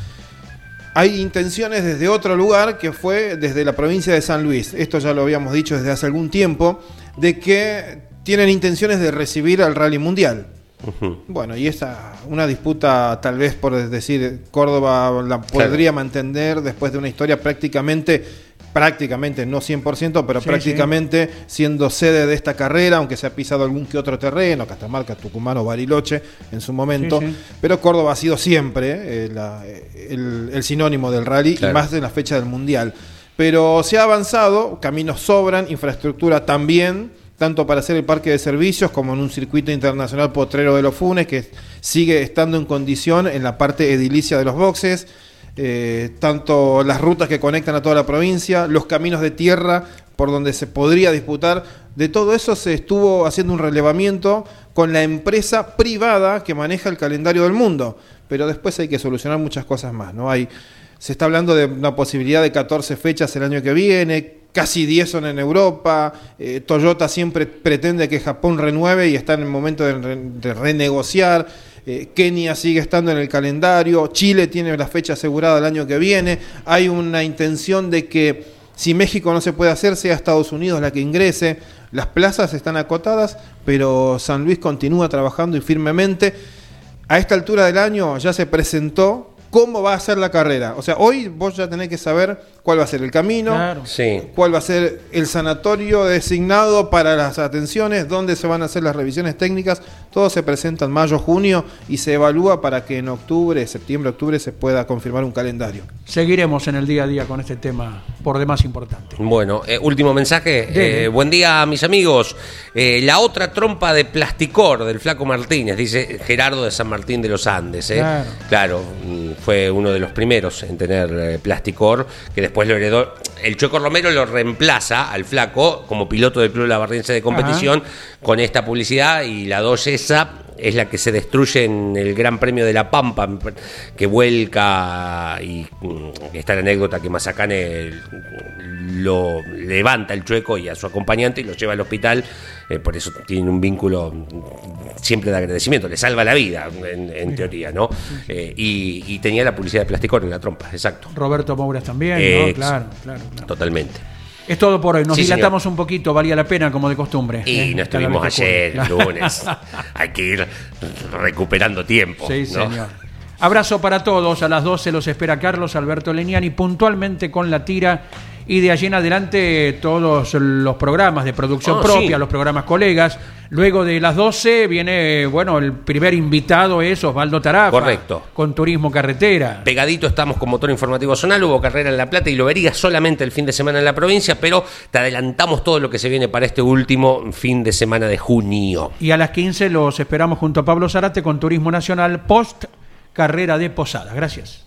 Hay intenciones desde otro lugar que fue desde la provincia de San Luis. Esto ya lo habíamos dicho desde hace algún tiempo, de que tienen intenciones de recibir al Rally Mundial. Bueno, y esa una disputa tal vez por decir Córdoba la podría mantener después de una historia prácticamente prácticamente no 100%, pero Sí, prácticamente siendo sede de esta carrera, aunque se ha pisado algún que otro terreno, Catamarca, Tucumán o Bariloche en su momento, Sí, sí. pero Córdoba ha sido siempre eh, la- el, el sinónimo del rally Claro. y más de la fecha del Mundial. Pero se ha avanzado, caminos sobran, infraestructura también, tanto para hacer el parque de servicios como en un circuito internacional potrero de los Funes, que sigue estando en condición en la parte edilicia de los boxes. eh, tanto las rutas que conectan a toda la provincia, los caminos de tierra por donde se podría disputar, de todo eso se estuvo haciendo un relevamiento con la empresa privada que maneja el calendario del mundo, pero después hay que solucionar muchas cosas más, ¿no? Hay se está hablando de una posibilidad de 14 fechas el año que viene, casi 10 son en Europa, eh, Toyota siempre pretende que Japón renueve y está en el momento de, re- de renegociar, eh, Kenia sigue estando en el calendario, Chile tiene la fecha asegurada el año que viene, hay una intención de que si México no se puede hacer, sea Estados Unidos la que ingrese, las plazas están acotadas, pero San Luis continúa trabajando y firmemente. A esta altura del año ya se presentó cómo va a ser la carrera. O sea, hoy vos ya tenés que saber cuál va a ser el camino, Claro. Sí. cuál va a ser el sanatorio designado para las atenciones, dónde se van a hacer las revisiones técnicas. Todo se presenta en mayo, junio y se evalúa para que en octubre, septiembre, octubre se pueda confirmar un calendario. Seguiremos en el día a día con este tema por demás importante. Bueno, eh, último mensaje. Eh, buen día, mis amigos. Eh, la otra trompa de plasticor del Flaco Martínez, dice Gerardo de San Martín de los Andes. ¿eh? Claro. Claro, mm, fue uno de los primeros en tener eh, plasticor, que después lo heredó. El Chueco Romero lo reemplaza al Flaco como piloto del Club Labarriense de competición con esta publicidad y la 2 esa es la que se destruye en el Gran Premio de La Pampa, que vuelca y mm, está la anécdota que Mazacane lo levanta el chueco y a su acompañante y lo lleva al hospital, eh, por eso tiene un vínculo siempre de agradecimiento, le salva la vida en, en teoría, ¿no? Eh, y, y tenía la publicidad de plasticor en la trompa, exacto, Roberto Mouras también, ¿no? Claro, claro, claro. totalmente. Es todo por hoy. Nos Sí, dilatamos un poquito, valía la pena como de costumbre. Y ¿eh? no Cada estuvimos ayer, el lunes, *laughs* hay que ir recuperando tiempo. Sí, ¿no? señor. Abrazo para todos. A las 12 los espera Carlos Alberto Leñani puntualmente con la tira. Y de allí en adelante todos los programas de producción Ah, propia, sí. los programas colegas. Luego de las 12 viene, bueno, el primer invitado es Osvaldo Tarafa. Correcto. Con Turismo Carretera. Pegadito estamos con Motor Informativo Zonal, hubo carrera en La Plata y lo verías solamente el fin de semana en la provincia, pero te adelantamos todo lo que se viene para este último fin de semana de junio. Y a las 15 los esperamos junto a Pablo Zarate con Turismo Nacional post carrera de Posada. Gracias.